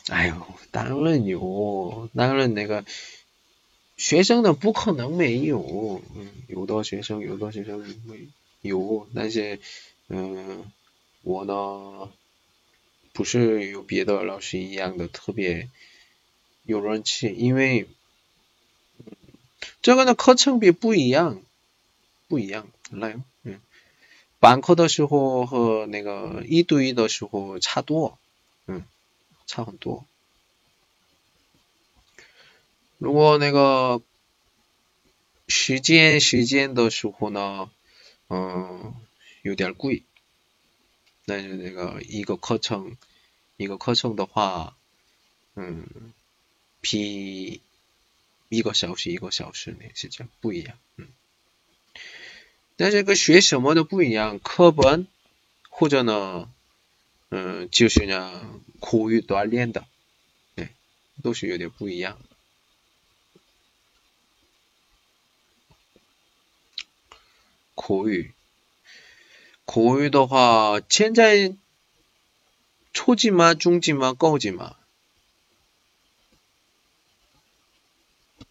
哎呦，当然有，当然那个学生的不可能没有，嗯，有的学生有的学生没有，但是，嗯，我呢，不是有别的老师一样的特别有人气，因为。这个呢，课程比不一样， 不一样，来，嗯，班课的时候和那个一对一的时候差多，嗯，差很多。如果那个时间时间的时候呢，嗯，有点贵，但是那个一个课程一个课程的话，嗯，比。一个小时一个小时那是这样不一样，嗯，但这个学什么都不一样，课本或者呢，嗯，就是呢口语锻炼的，对，都是有点不一样。口语，口语的话，现在初级吗？中级吗？高级吗？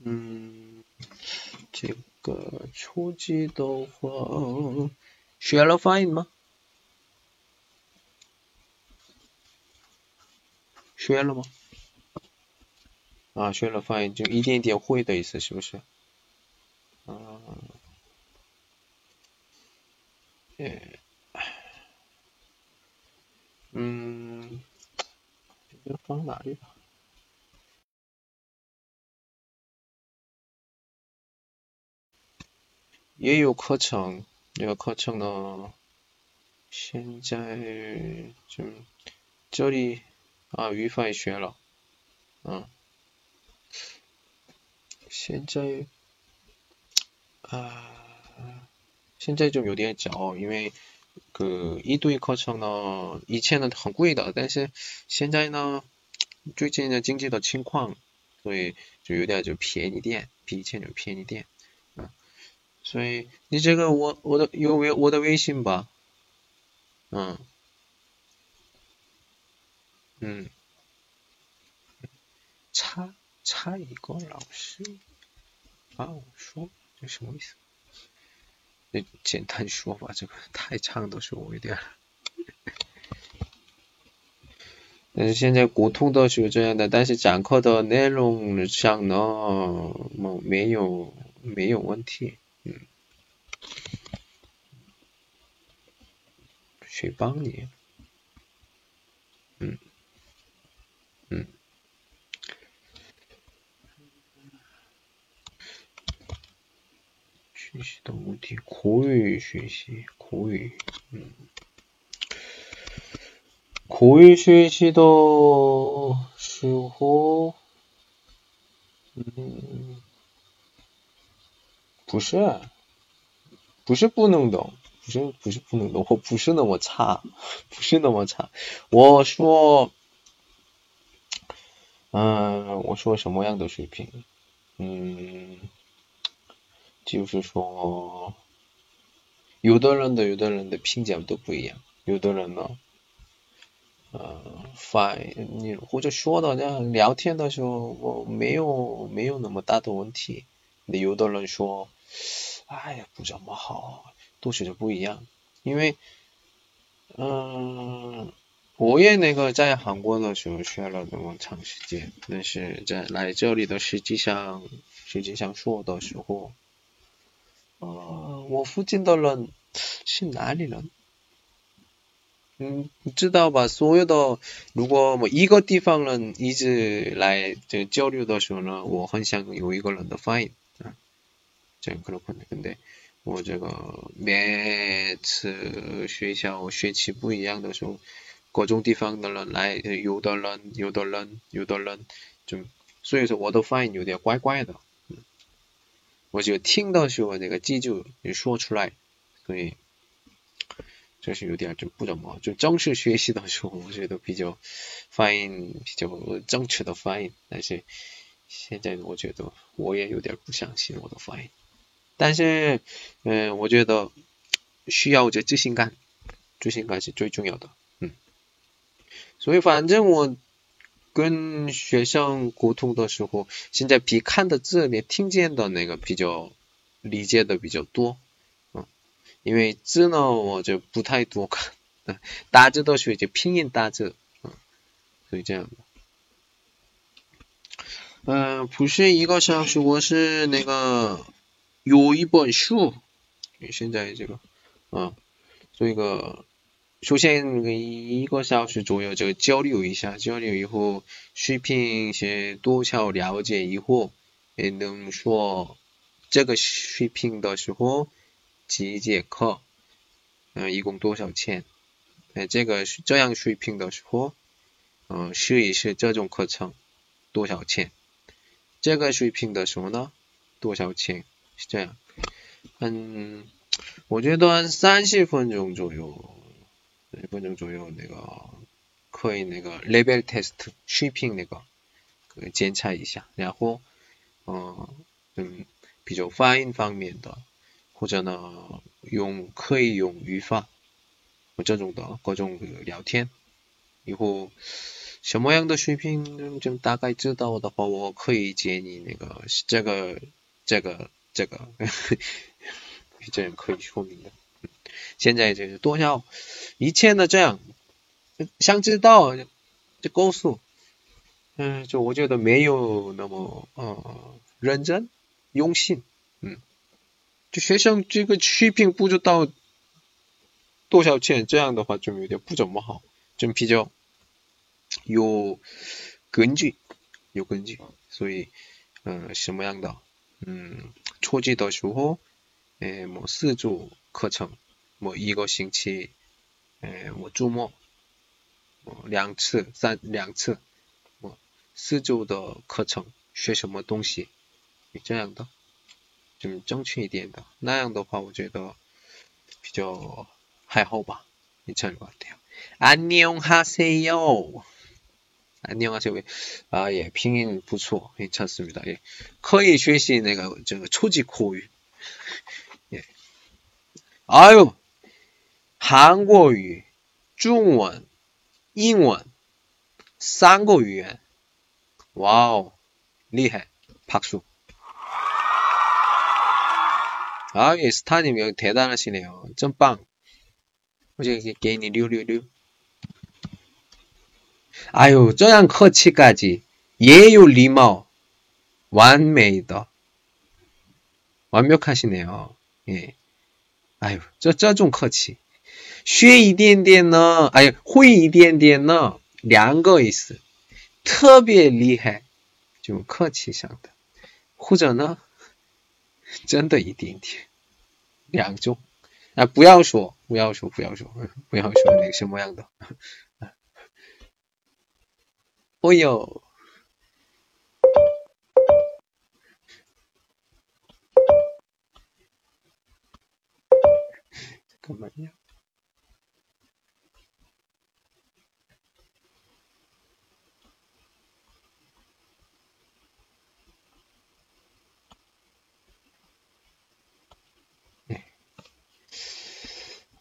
嗯，个初级的话，学了发音吗？学了吗？啊，学了发音就一点点会的意思，是不是？啊，哎，嗯，这个放哪里吧？也有课程，这个课程呢，现在就这里啊，语法也学了，嗯，现在啊，现在就有点早，因为个一对课程呢，以前呢很贵的，但是现在呢，最近的经济的情况，所以就有点就便宜点，比以前就便宜点。所以你这个我我的有微我的微信吧，嗯，嗯，差差一个老师啊，我说这什么意思？你简单说吧，这个太长都是我有点。但是现在沟通都是这样的，但是讲课的内容上呢，没没有没有问题。谁帮你？嗯，嗯，学习的目的，口语学习，口语，嗯，口语学习的时候，嗯。不是，不是不能懂，不是不是不能懂，我不是那么差，不是那么差。我说嗯，我说什么样的水平？嗯，就是说，有的人的有的人的评价都不一样，有的人呢，呃，发你或者说的这样聊天的时候，我没有没有那么大的问题，那有的人说，哎呀不怎么好，都是不一样，因为，嗯。我也那个在韩国的时候学了那么长时间，但是在来这里的实际上实际上说的时候，呃，我附近的人是哪里人？嗯，你知道吧？所有的如果我一个地方人一直来这交流的时候呢，我很想有一个人的发音这样可能可能근데我这个每次学校学期不一样的时候。各种地方的人来，有的人，有的人，有的人，就所以说我的发音有点怪怪的，我就听到时候那个记住你说出来，所以这是有点就不怎么，就正式学习的时候，我觉得比较发音比较正确的发音，但是现在我觉得我也有点不相信我的发音，但是嗯，我觉得需要这自信感，自信感是最重要的。嗯所以反正我跟学生沟通的时候，现在比看的字，连听见的那个比较理解的比较多，嗯，因为字呢我就不太多看，打字都学就拼音打字，嗯，所以这样。嗯，不是一个小时，我是那个有一本书，现在这个，嗯，做一个。首先一个小时左右就交流一下，交流以后水平先多少了解以后，也能说这个水平的时候几节课，嗯，一共多少钱？哎，这个是这样水平的时候，嗯，试一试这种课程多少钱？这个水平的时候呢，多少钱？这样，嗯，我觉得三十分钟左右。十分钟左右那个可以那个 level test shipping 那个检查一下，然后嗯嗯比较发音方面的或者呢用可以用语法我这种的各种聊天，以后什么样的水平就大概知道的话，我可以建议那个这个这个这个。这样可以说明的。现在就是多少，以前的这样，想知道就告诉，嗯，就我觉得没有那么呃认真用心，嗯，就学生这个水平不知道多少钱，这样的话就有点不怎么好，就比较有根据，有根据，所以嗯什么样的，嗯初级的时候，诶，某四组课程。么一个星期，呃，我周末，两次、三两次，我四周的课程学什么东西，这样的，좀正确一点的，那样的话，我觉得比较还好吧，괜찮을것같아 요。 안녕하세 요， 안녕하세 요， 啊，也拼音不错，괜찮습니 다， 也可以学习那个这个初级口语，예哎呦。韩国语、中文、英文三个语言，哇哦，厉害，박수 아， 也是他你们대단하시네 요， 真棒！我就给你六六六。 哎呦，这样客气까지也有礼貌，完美的，완벽하시네 요。 예， 哎呦，这这种客气。学一点点呢，哎，会一点点呢，两个意思，特别厉害，就客气上的，或者呢，真的一点点，两种，啊，不要说，不要说，不要说，不要说那个什么样的， 哦哟干嘛呀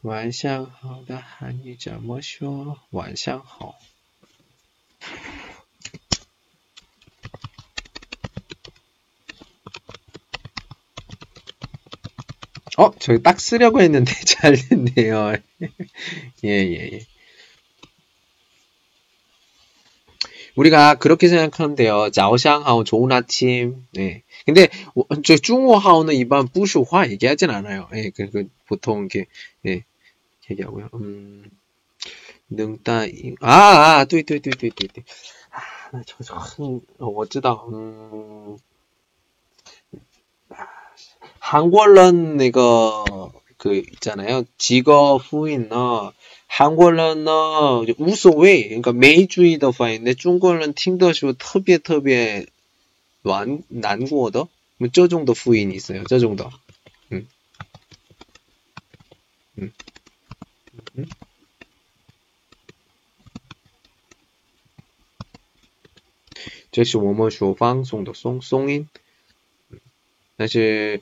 晚上好的韩语怎么说？晚上好。 어, 저기 딱 쓰려고 했는데 잘 됐네요. 예, 예, 예. 우리가 그렇게 생각하는데요. 자오샹하오 좋은 아침. 네. 근데 저 중호하오는 일반 부슈화 얘기하진 않아요. 예, 그, 그 보통 이렇게 예, 얘기하고요. 음. 능따 아, 아, 뚜이뚜이뚜이뚜이뚜이. 아, 나 저거 저 어쩌다. 음. 한국어는 이거 그 있잖아요. 직업 후인 어 한국어는 어 우소웨이 그러니까 매주의的发音，那中国人听的时候特别特别难难过的，뭐这种的复音 있어요. 这种的. 음. 음. 음. 这是我们说放松的松松音，但是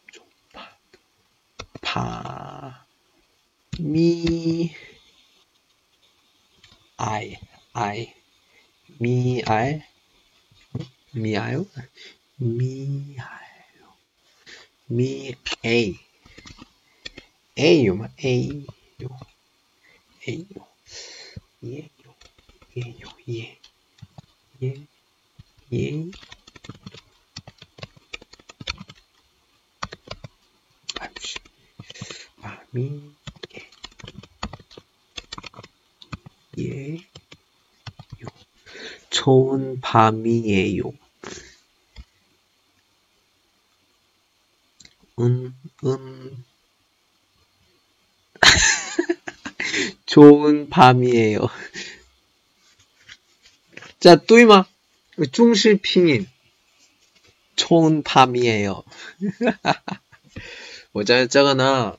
파 미, 아이, 아이, 미, 알, 미아요, 미아요, 미, 에이, 에이요, 에이요, 에이요, 예요, 예요, 예, 예, 예. 아이씨, 아, 미, 예, 요. 좋은 밤이에요. 은, 은. 좋은 밤이에요. 자, 또이마. 중실 핑인. 좋은 밤이에요. 我在这个呢，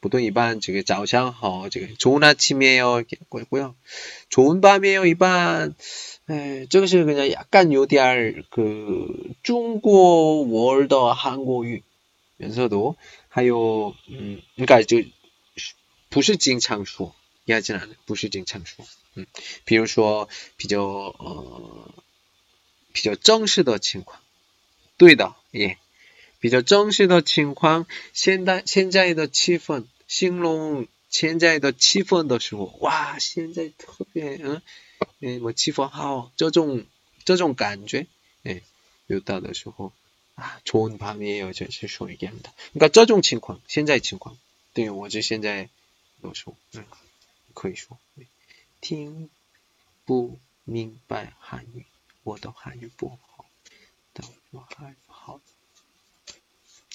보통 일반 저게 早上好 저게 좋은 아침이에요 이렇게 있고요. 좋은 밤이에요 일반 에, 这个是 그냥 약간 요디알 그 중국 월드 한국어면서도 하요 음, 그러니까 저 不是经常说 이해하진 않아요. 不是经常说 음, 比如说比较 어, 比较正式的情况对的 예. 比较正式的情况，现在现在的气氛，形容现在的气氛的时候，哇，现在特别嗯，哎，我气氛好，这种这种感觉，哎，有到的时候啊，좋은밤이에요就是说一样的。你看这种情况，现在情况，对于我这现在有时候，嗯，可以说听不明白汉语，我的汉语不好，但我还好。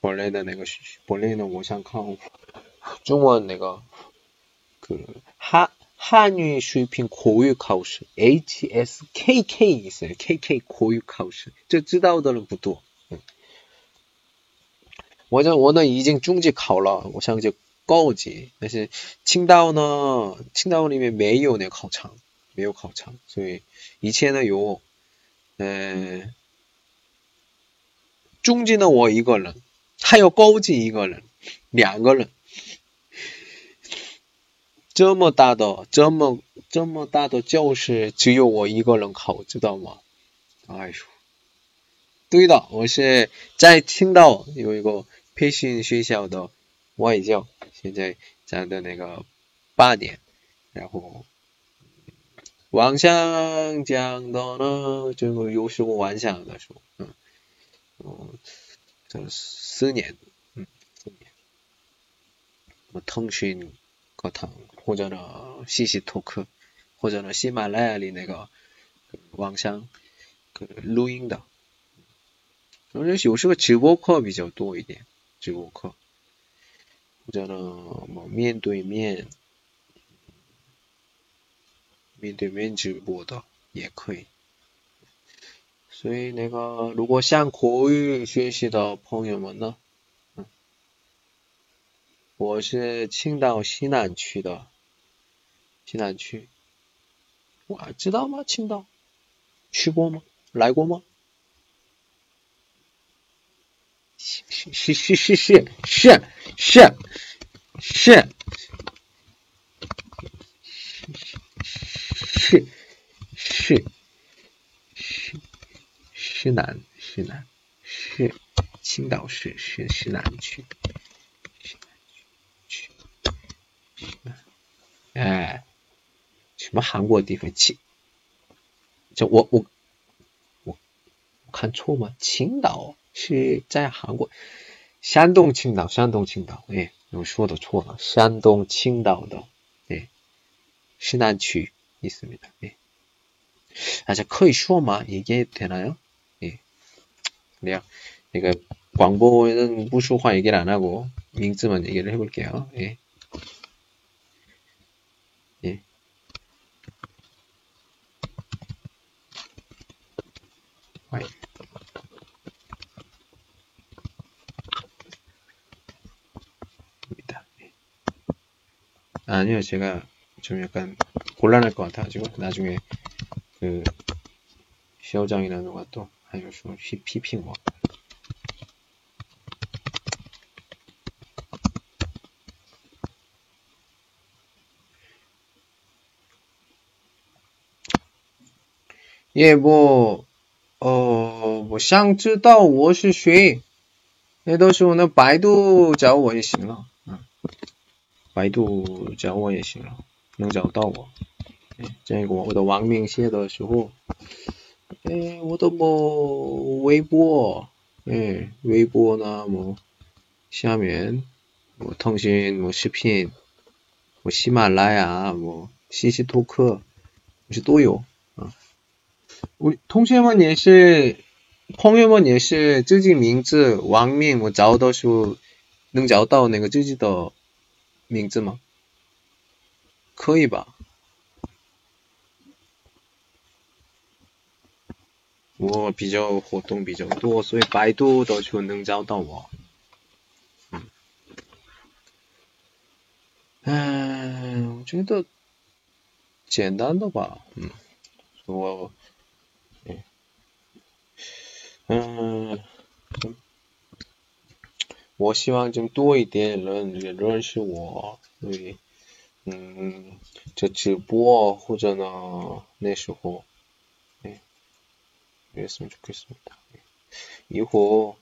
本来的那个本来呢，我想看中文那个그 한, 한유 수입인 고유 카우스 HSKK 있어요. KK 고유 카우스. 这知道的人不多。嗯我这我呢已经中级考了，我想就 高级，但是青岛呢，青岛里面没有那个考场，没有考场，所以以前呢有，嗯，中间的我一个人， 还要高级一个人，两个人，这么大的，这么这么大的教室，只有我一个人考，知道吗？哎呦，对的，我是在青岛有一个培训学校的。外教现在讲的那个八点，然后妄想讲的呢，就有时候妄想的时候，嗯，嗯，这四年，嗯，四年，么腾讯课堂或者呢西西托克，或者呢喜马拉雅里那个网上录音的，反正有时候直播课比较多一点，直播课。或者呢，么面对面，面对面直播的也可以。所以那个，如果想口语学习的朋友们呢，我是青岛西南区的，西南区，哇，知道吗？青岛，去过吗？来过吗？是是是是是是是是是是是是南是南是青岛市是是南区是南区区哎，什么韩国地方青？这我我我看错吗？青岛。是在韩国山东青岛，山东青岛，哎，我说的错了，山东青岛的，哎，西南区있습니 다， 哎，啊，这可以说吗？얘기해도되나 요？ 哎，그래요그러니까 광고는무수화얘기를 안 하고명字만얘기를 해볼게 요， 예， 예， 예. 아니요, 제가 좀 약간 곤란할 것 같아가지고 나중에 그 시어장이나 누가 또 有时候去批评我。也不，哦，我想知道我是谁。那到时候那百度找我也行了，嗯，百度找我也行了，能找到我。哎，这个我的网名写的时候。哎，我的么微博，哎，微博呢么下面我腾讯我视频，我喜马拉雅我信息托克，这都有啊。我同学们也是，朋友们也是自己名字网名我找到时候能找到那个自己的。名字吗？可以吧？我比较活动比较多，所以百度的就能找到我。嗯，嗯，我觉得简单的吧。嗯，我，嗯。嗯我希望就多一点人也认识我，所以，嗯，就直播或者呢，那时候，也是就可以什么的，以后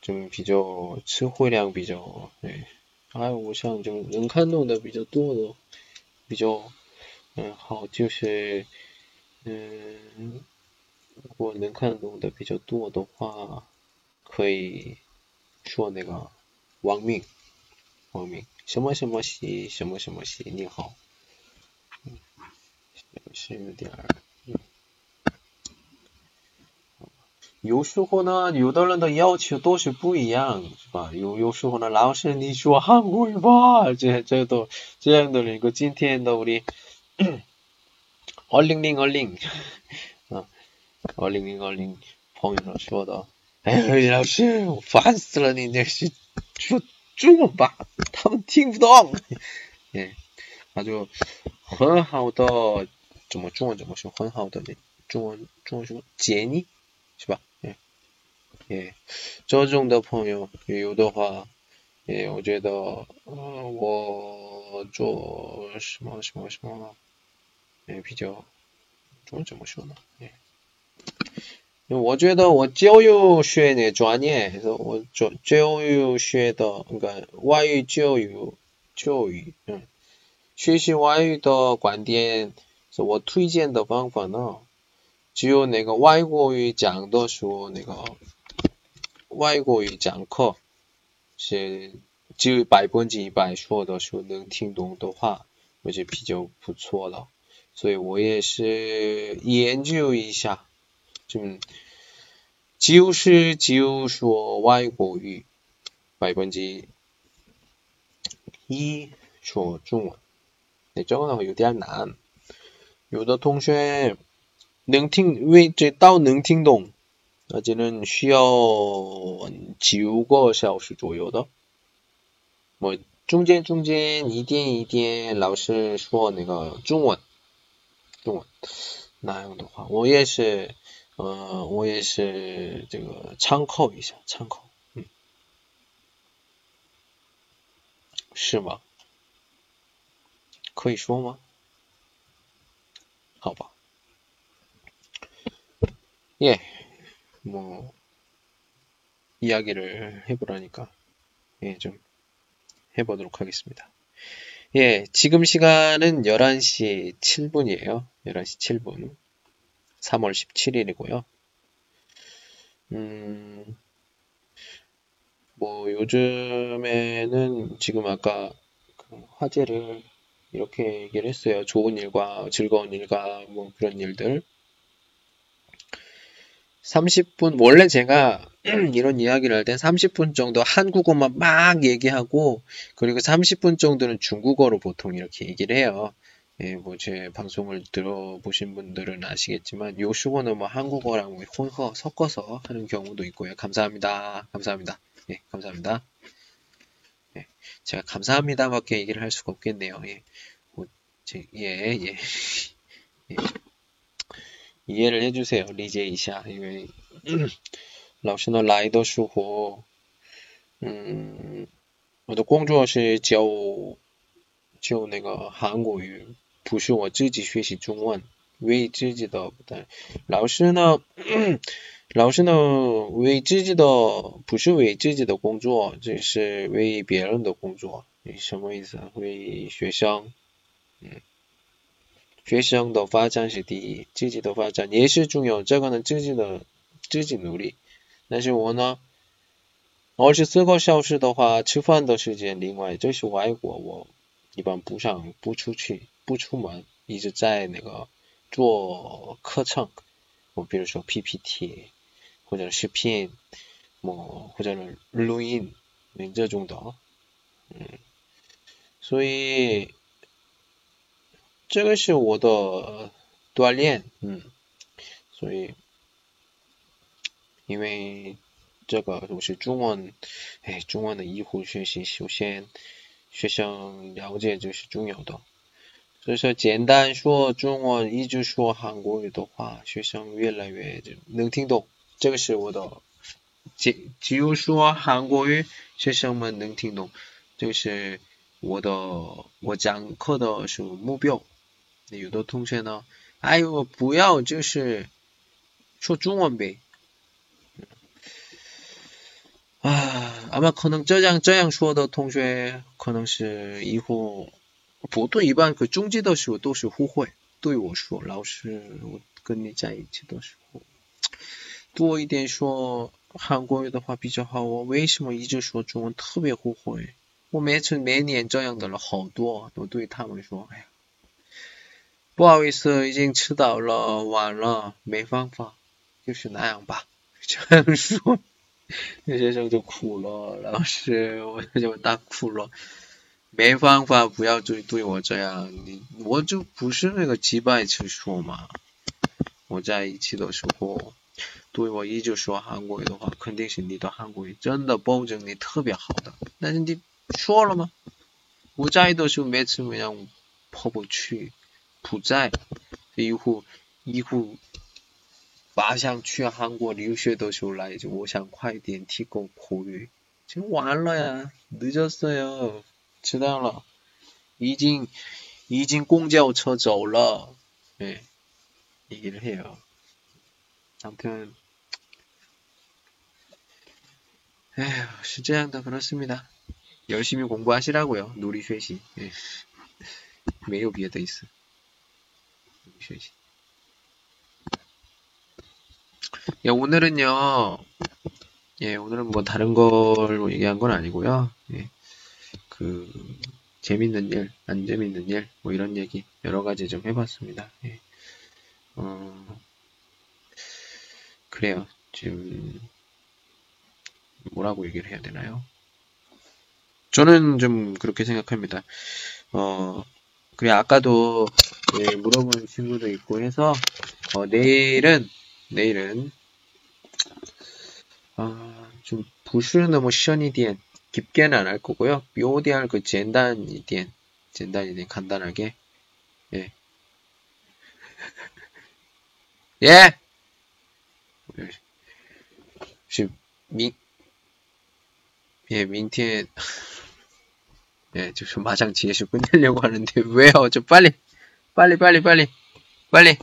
就比较词汇量比较，哎，还有我想就能看懂的比较多的，比较，嗯，好，就是，嗯，如果能看懂的比较多的话，可以。说那个王明，王明什么什么西什么什么西，你好，是有点儿，有时候呢，有的人的要求都是不一样，是吧？有有时候呢，老师你说韩国语吧，这这都这样的一个今天的우리 二零零二零，啊，二零零二零朋友说的。哎，老师，我烦死了！你那是说中文吧，他们听不懂。哎，那就很好的，怎么中文怎么说？很好的那中文中文什么建议是吧？诶，这种的朋友有的话，诶，我觉得呃我做什么什么什么，诶比较怎么怎么说呢？哎。我觉得我教育学的专业，我教教育学的那个外语教育教育，嗯，学习外语的观点，是我推荐的方法呢，只有那个外国语讲的时候，那个外国语讲课是只有百分之一百说的，说能听懂的话，我觉得比较不错了。所以我也是研究一下，就，就是就说外国语，百分之一说中文，那种的话有点难。有的同学能听，为这道能听懂。那只能需要九个小时左右的，我中间中间一点一点，老师说那个中文，中文那样的话，我也是，嗯，我也是这个参考一下，参考，嗯，是吗？可以说吗？好吧，耶。 뭐 이야기를 해보라니까 예 좀 해보도록 하겠습니다 예 지금 시간은 11시 7분이에요 11시 7분 3월 17일이고요. 음, 뭐 요즘에는 지금 아까 그 화제를 이렇게 얘기를 했어요. 좋은 일과 즐거운 일과 뭐 그런 일들. 30분, 원래 제가 이런 이야기를 할 땐 30분 정도 한국어만 막 얘기하고, 그리고 30분 정도는 중국어로 보통 이렇게 얘기를 해요. 예, 뭐 제 방송을 들어보신 분들은 아시겠지만 요슈거는 뭐 한국어랑 뭐 혼허 섞어서 하는 경우도 있고요. 감사합니다. 감사합니다. 예, 감사합니다. 예, 제가 감사합니다밖에 얘기를 할 수가 없겠네요. 예, 뭐, 제, 예, 예. 예. 이해를 해주세요. 리제이샤. 이게 老师呢来的时候，嗯，我的工作是教教那个韩国语。不是我自己学习中文，为自己的，老师呢，老师呢为自己的，不是为自己的工作，这是为别人的工作，什么意思啊？为学生，嗯， 学生的发展是第一，自己的发展也是重要，这个呢自己的自己努力，但是我呢，二十四个小时的话，吃饭的时间另外，就是外国，我一般不上不出去。不出门，一直在那个做课程，我比如说 PPT 或者视频，我或者录音，这种的，嗯，所以这个是我的锻炼，嗯，所以因为这个都是中文，哎，中文的医护学习，首先学生了解就是重要的。所以说，简单说中文，一直说韩国语的话，学生越来越能听懂。这个是我的，只只有说韩国语，学生们能听懂，这是我的我讲课的是目标。有的同学呢，哎呦，不要，就是说中文呗。啊，那么可能这样这样说的同学，可能是以后，不对，一般可中间的时候都是互会对我说，老师，我跟你在一起的时候，多一点说韩国语的话比较好。我为什么一直说中文，特别后悔。我每次每年这样的了好多，我对他们说，哎呀。不好意思，已经迟到了，晚了，没办法，就是那样吧。这样说，那学生就哭了，老师，我就大哭了。没办法，不要对对我这样，你我就不是那个几百次说嘛。我在一起的时候，对我一直说韩国语的话，肯定是你的韩国语真的保证你特别好的。但是你说了吗？我在的时候每次그냥跑不去， 不在。以后以后马上去韩国留学的时候来，就我想快点提供口语。就完了呀，늦었어요，知道了，已经已经公交车走了，네 얘기를 해요. 아무튼 에휴, 실제양도 그렇습니다. 열심히 공부하시라고요. 놀이 쉐시. 예. 매우 비에도 있어. 쉐시. 예, 오늘은요. 예, 오늘은 뭐 다른 걸 얘기한 건 아니고요. 예. 그 재밌는 일, 안 재밌는 일, 뭐 이런 얘기 여러 가지 좀 해봤습니다. 예. 어, 그래요. 지금 뭐라고 얘기를 해야 되나요? 저는 좀 그렇게 생각합니다. 어, 그래, 아까도 네, 물어본 친구도 있고 해서, 어, 내일은, 내일은, 어, 좀, 부슈는 너무 시연이디엔, 깊게는 안 할 거고요. 묘디할 그 젠단이 디엔, 젠단이 디엔 간단하게, 예. 예! 지금, 미, 예, 민티에, 예, 지금 마장 지혜수 끝내려고 하는데, 왜요? 좀 빨리, 빨리, 빨리, 빨리, 빨리,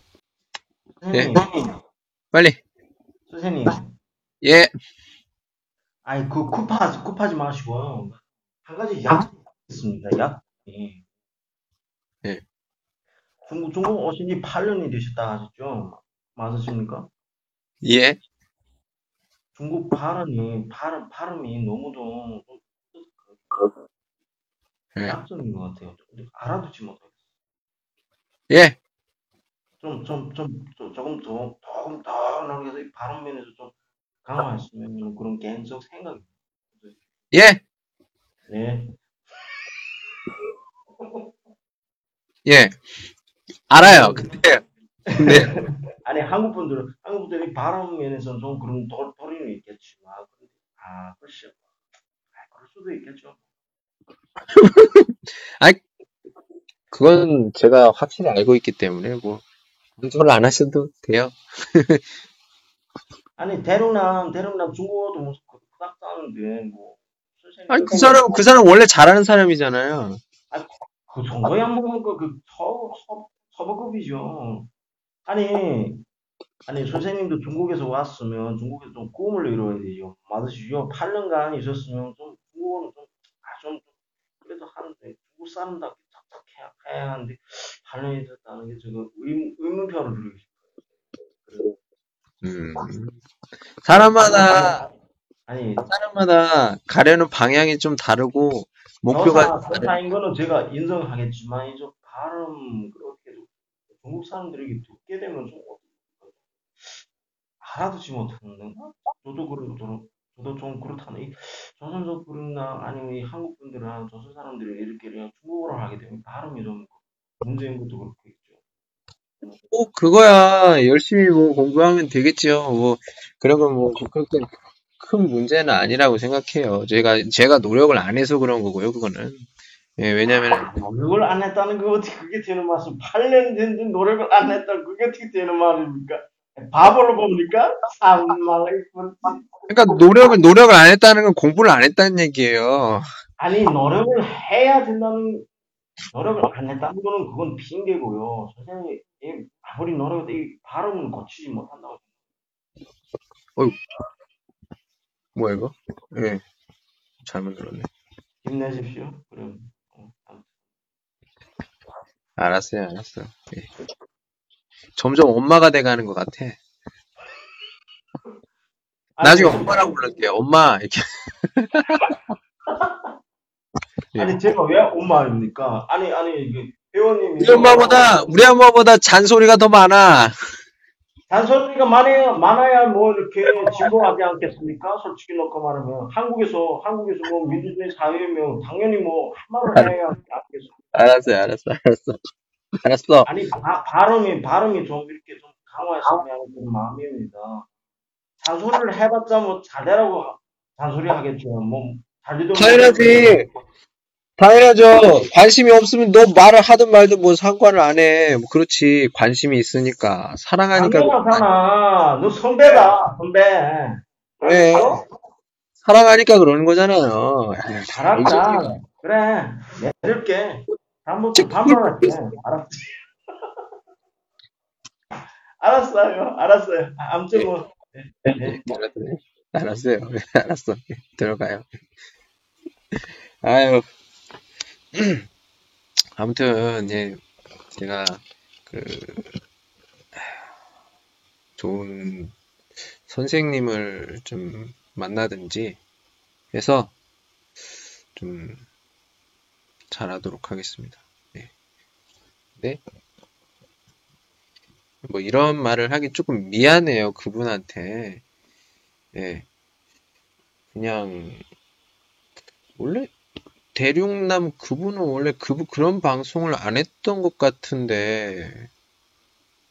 선생님, 빨리, 선생님. 예, 아니, 그, 굽하지, 굽하지 마시고요. 한 가지 약 있습니다, 약. 예. 예. 중국, 중국 오신 지 8년이 되셨다 하셨죠? 맞으십니까? 예, 중국 발음이, 발음, 발음이 너무도 좀 예, 약점인 것 같아요. 좀 알아듣지 못해요. 예, 좀, 좀, 좀, 좀, 조금 더, 조금 더 나가서 이 발음 면에서 좀 강화했으면 그런 개인적 생각이. 예, 네. 예, 알아요. 근데, 근데, 아니, 한국 분들은, 한국 분들이 발음 면에서는 좀 그런 도, 도리는 있겠지만, 아, 글쎄요. 아, 그럴 수도 있겠죠. 그건 제가 확실히 알고 있기 때문에, 뭐, 강조를 안 하셔도 돼요. 아니, 대륙남, 대륙남 중국어도 뭐, 그닥 따는데, 뭐, 선생님. 아니, 그 사람, 그 사람 원래 잘하는 사람이잖아요. 그 정도야 뭐, 그, 그, 서, 서, 서버급이죠. 아니, 아니, 선생님도 중국에서 왔으면 중국에서 좀 꿈을 이뤄야 되죠. 맞으시죠? 8년간 있었으면 좀 중국어는 좀, 아, 좀, 좀 그래도 하는데, 중국 사람답게 탁탁 해야, 해야 하는데, 8년이 됐다는 게 지금 의, 의문표를 드리고 싶어요. 음. 사람마다, 아니, 사람마다 가려는 방향이 좀 다르고, 목표가, 서사인 거는 제가 인정하겠지만, 이제 발음, 그렇게 좀 중국 사람들에게 듣게 되면 좀, 알아듣지 못하는가? 저도 그러고, 저도, 저도 좀 그렇다네. 이 조선족 분이나 아니면 이 한국 분들이나 조선 사람들이 이렇게 그냥 중국어를 하게 되면 발음이 좀 문제인 것도 그렇고 있죠. 꼭 그거야. 열심히 뭐 공부하면 되겠죠. 뭐, 그런 건 뭐, 그렇게 큰 문제는 아니라고 생각해요. 제가, 제가 노력을 안 해서 그런 거고요, 그거는. 예, 왜냐면, 노력을 안 했다는 거 어떻게 그게 되는 말씀? 8년 됐는데 노력을 안 했다 그게 어떻게 되는 말입니까? 바보로 이쁜 그러니까 노력을, 노력을 안 했다는 건 공부를 안 했다는 얘기예요. 아니 노력을 해야 된다는 노력을 안 했다는 거는 그건 핑계고요. 선생님이 이 아무리 노력해도 이 발음은 고치지 못한다고. 뭐야, 이거? 예. 잘못 들었네. 힘내십시오. 그럼 어. 알았어요, 알았어요. 예. 점점 엄마가 돼가는 것 같아. 나중에 아니, 엄마라고 부를게요. 엄마, 이렇게. 예. 아니 제가 왜 엄마입니까? 아니 아니 회원님이 우리 엄마보다, 우리 엄마보다 잔소리가 더 많아. 잔소리가 많아야 많아야 뭐 이렇게 진보하지 않겠습니까? 솔직히 놓고 말하면 한국에서 한국에서 뭐 민주주의 사회면 당연히 뭐 한말을 해야 않겠습니까? 알았어요, 알았어, 알았어. 알았어. 아니 바, 발음이 발음이 좀 이렇게 좀 강화했으면 하는 마음입니다. 잔소리를 해봤자 뭐 잘되라고 잔소리 하겠죠. 뭐 잘리도 당연하지. 당연하죠. 관심이 없으면 너 말을 하든 말든 뭐 상관을 안 해. 뭐 그렇지. 관심이 있으니까. 사랑하니까. 당연하잖아. 너 선배다, 선배. 왜? 어? 사랑하니까 그러는 거잖아요. 야, 알았다. 그래. 내릴게. 다음부터 반말할게. 알았지. 알았어요. 알았어요. 아무튼 뭐. 네, 네. 알았어요. 알았어. 들어가요. 아유. 아무튼, 예, 제가, 그, 좋은 선생님을 좀 만나든지 해서 좀 잘하도록 하겠습니다. 네. 네. 뭐 이런 말을 하기 조금 미안해요. 그분한테. 예. 그냥 원래 대륙남 그분은 원래 그 그런 방송을 안 했던 것 같은데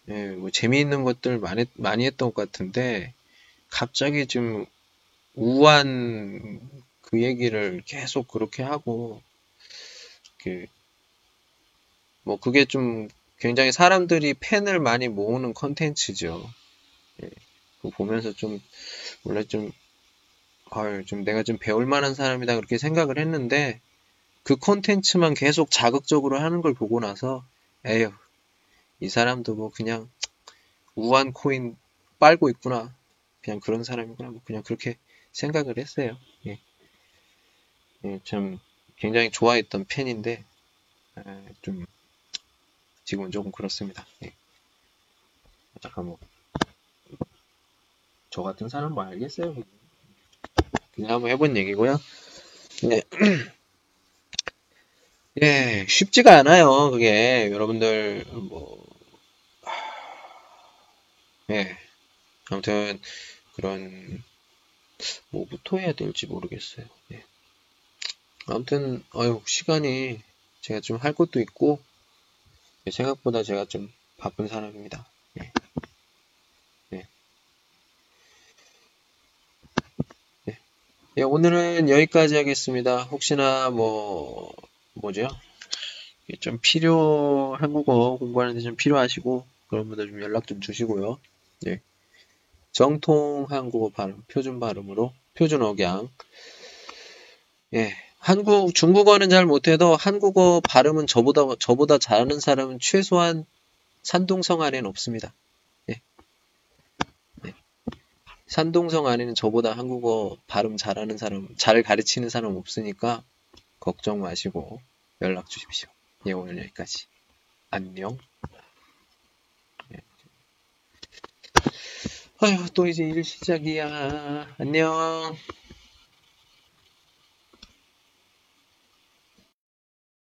예, 뭐 재미있는 것들 많이 많이 했던 것 같은데 갑자기 좀 우한 그 얘기를 계속 그렇게 하고 그 뭐 그게 좀 굉장히 사람들이 팬을 많이 모으는 컨텐츠죠. 예, 그거 보면서 좀 원래 좀 아유, 좀 내가 좀 배울 만한 사람이다 그렇게 생각을 했는데 그 콘텐츠만 계속 자극적으로 하는 걸 보고 나서 에휴 이 사람도 뭐 그냥 우한 코인 빨고 있구나 그냥 그런 사람이구나 뭐 그냥 그렇게 생각을 했어요 예. 예, 참 굉장히 좋아했던 팬인데 에, 좀 지금은 조금 그렇습니다 예. 잠깐 뭐 저 같은 사람 뭐 알겠어요 그냥 한번 해본 얘기고요 네. 예, 쉽지가 않아요. 그게 여러분들 뭐 예. 아무튼 그런 뭐부터 해야 될지 모르겠어요. 예. 아무튼 아유 시간이 제가 좀 할 것도 있고 예, 생각보다 제가 좀 바쁜 사람입니다. 예. 예. 예. 예, 오늘은 여기까지 하겠습니다. 혹시나 뭐 뭐죠? 좀 필요 한국어 공부하는데 좀 필요하시고 그런 분들 좀 연락 좀 주시고요. 예. 정통 한국어 발음, 표준 발음으로 표준 억양. 예. 한국 중국어는 잘 못해도 한국어 발음은 저보다 저보다 잘하는 사람은 최소한 산동성 안에는 없습니다. 예. 예. 산동성 안에는 저보다 한국어 발음 잘하는 사람, 잘 가르치는 사람 없으니까 걱정 마시고 연락 주십시오. 예, 오늘 여기까지. 안녕. 예. 아휴, 또 이제 일 시작이야. 안녕.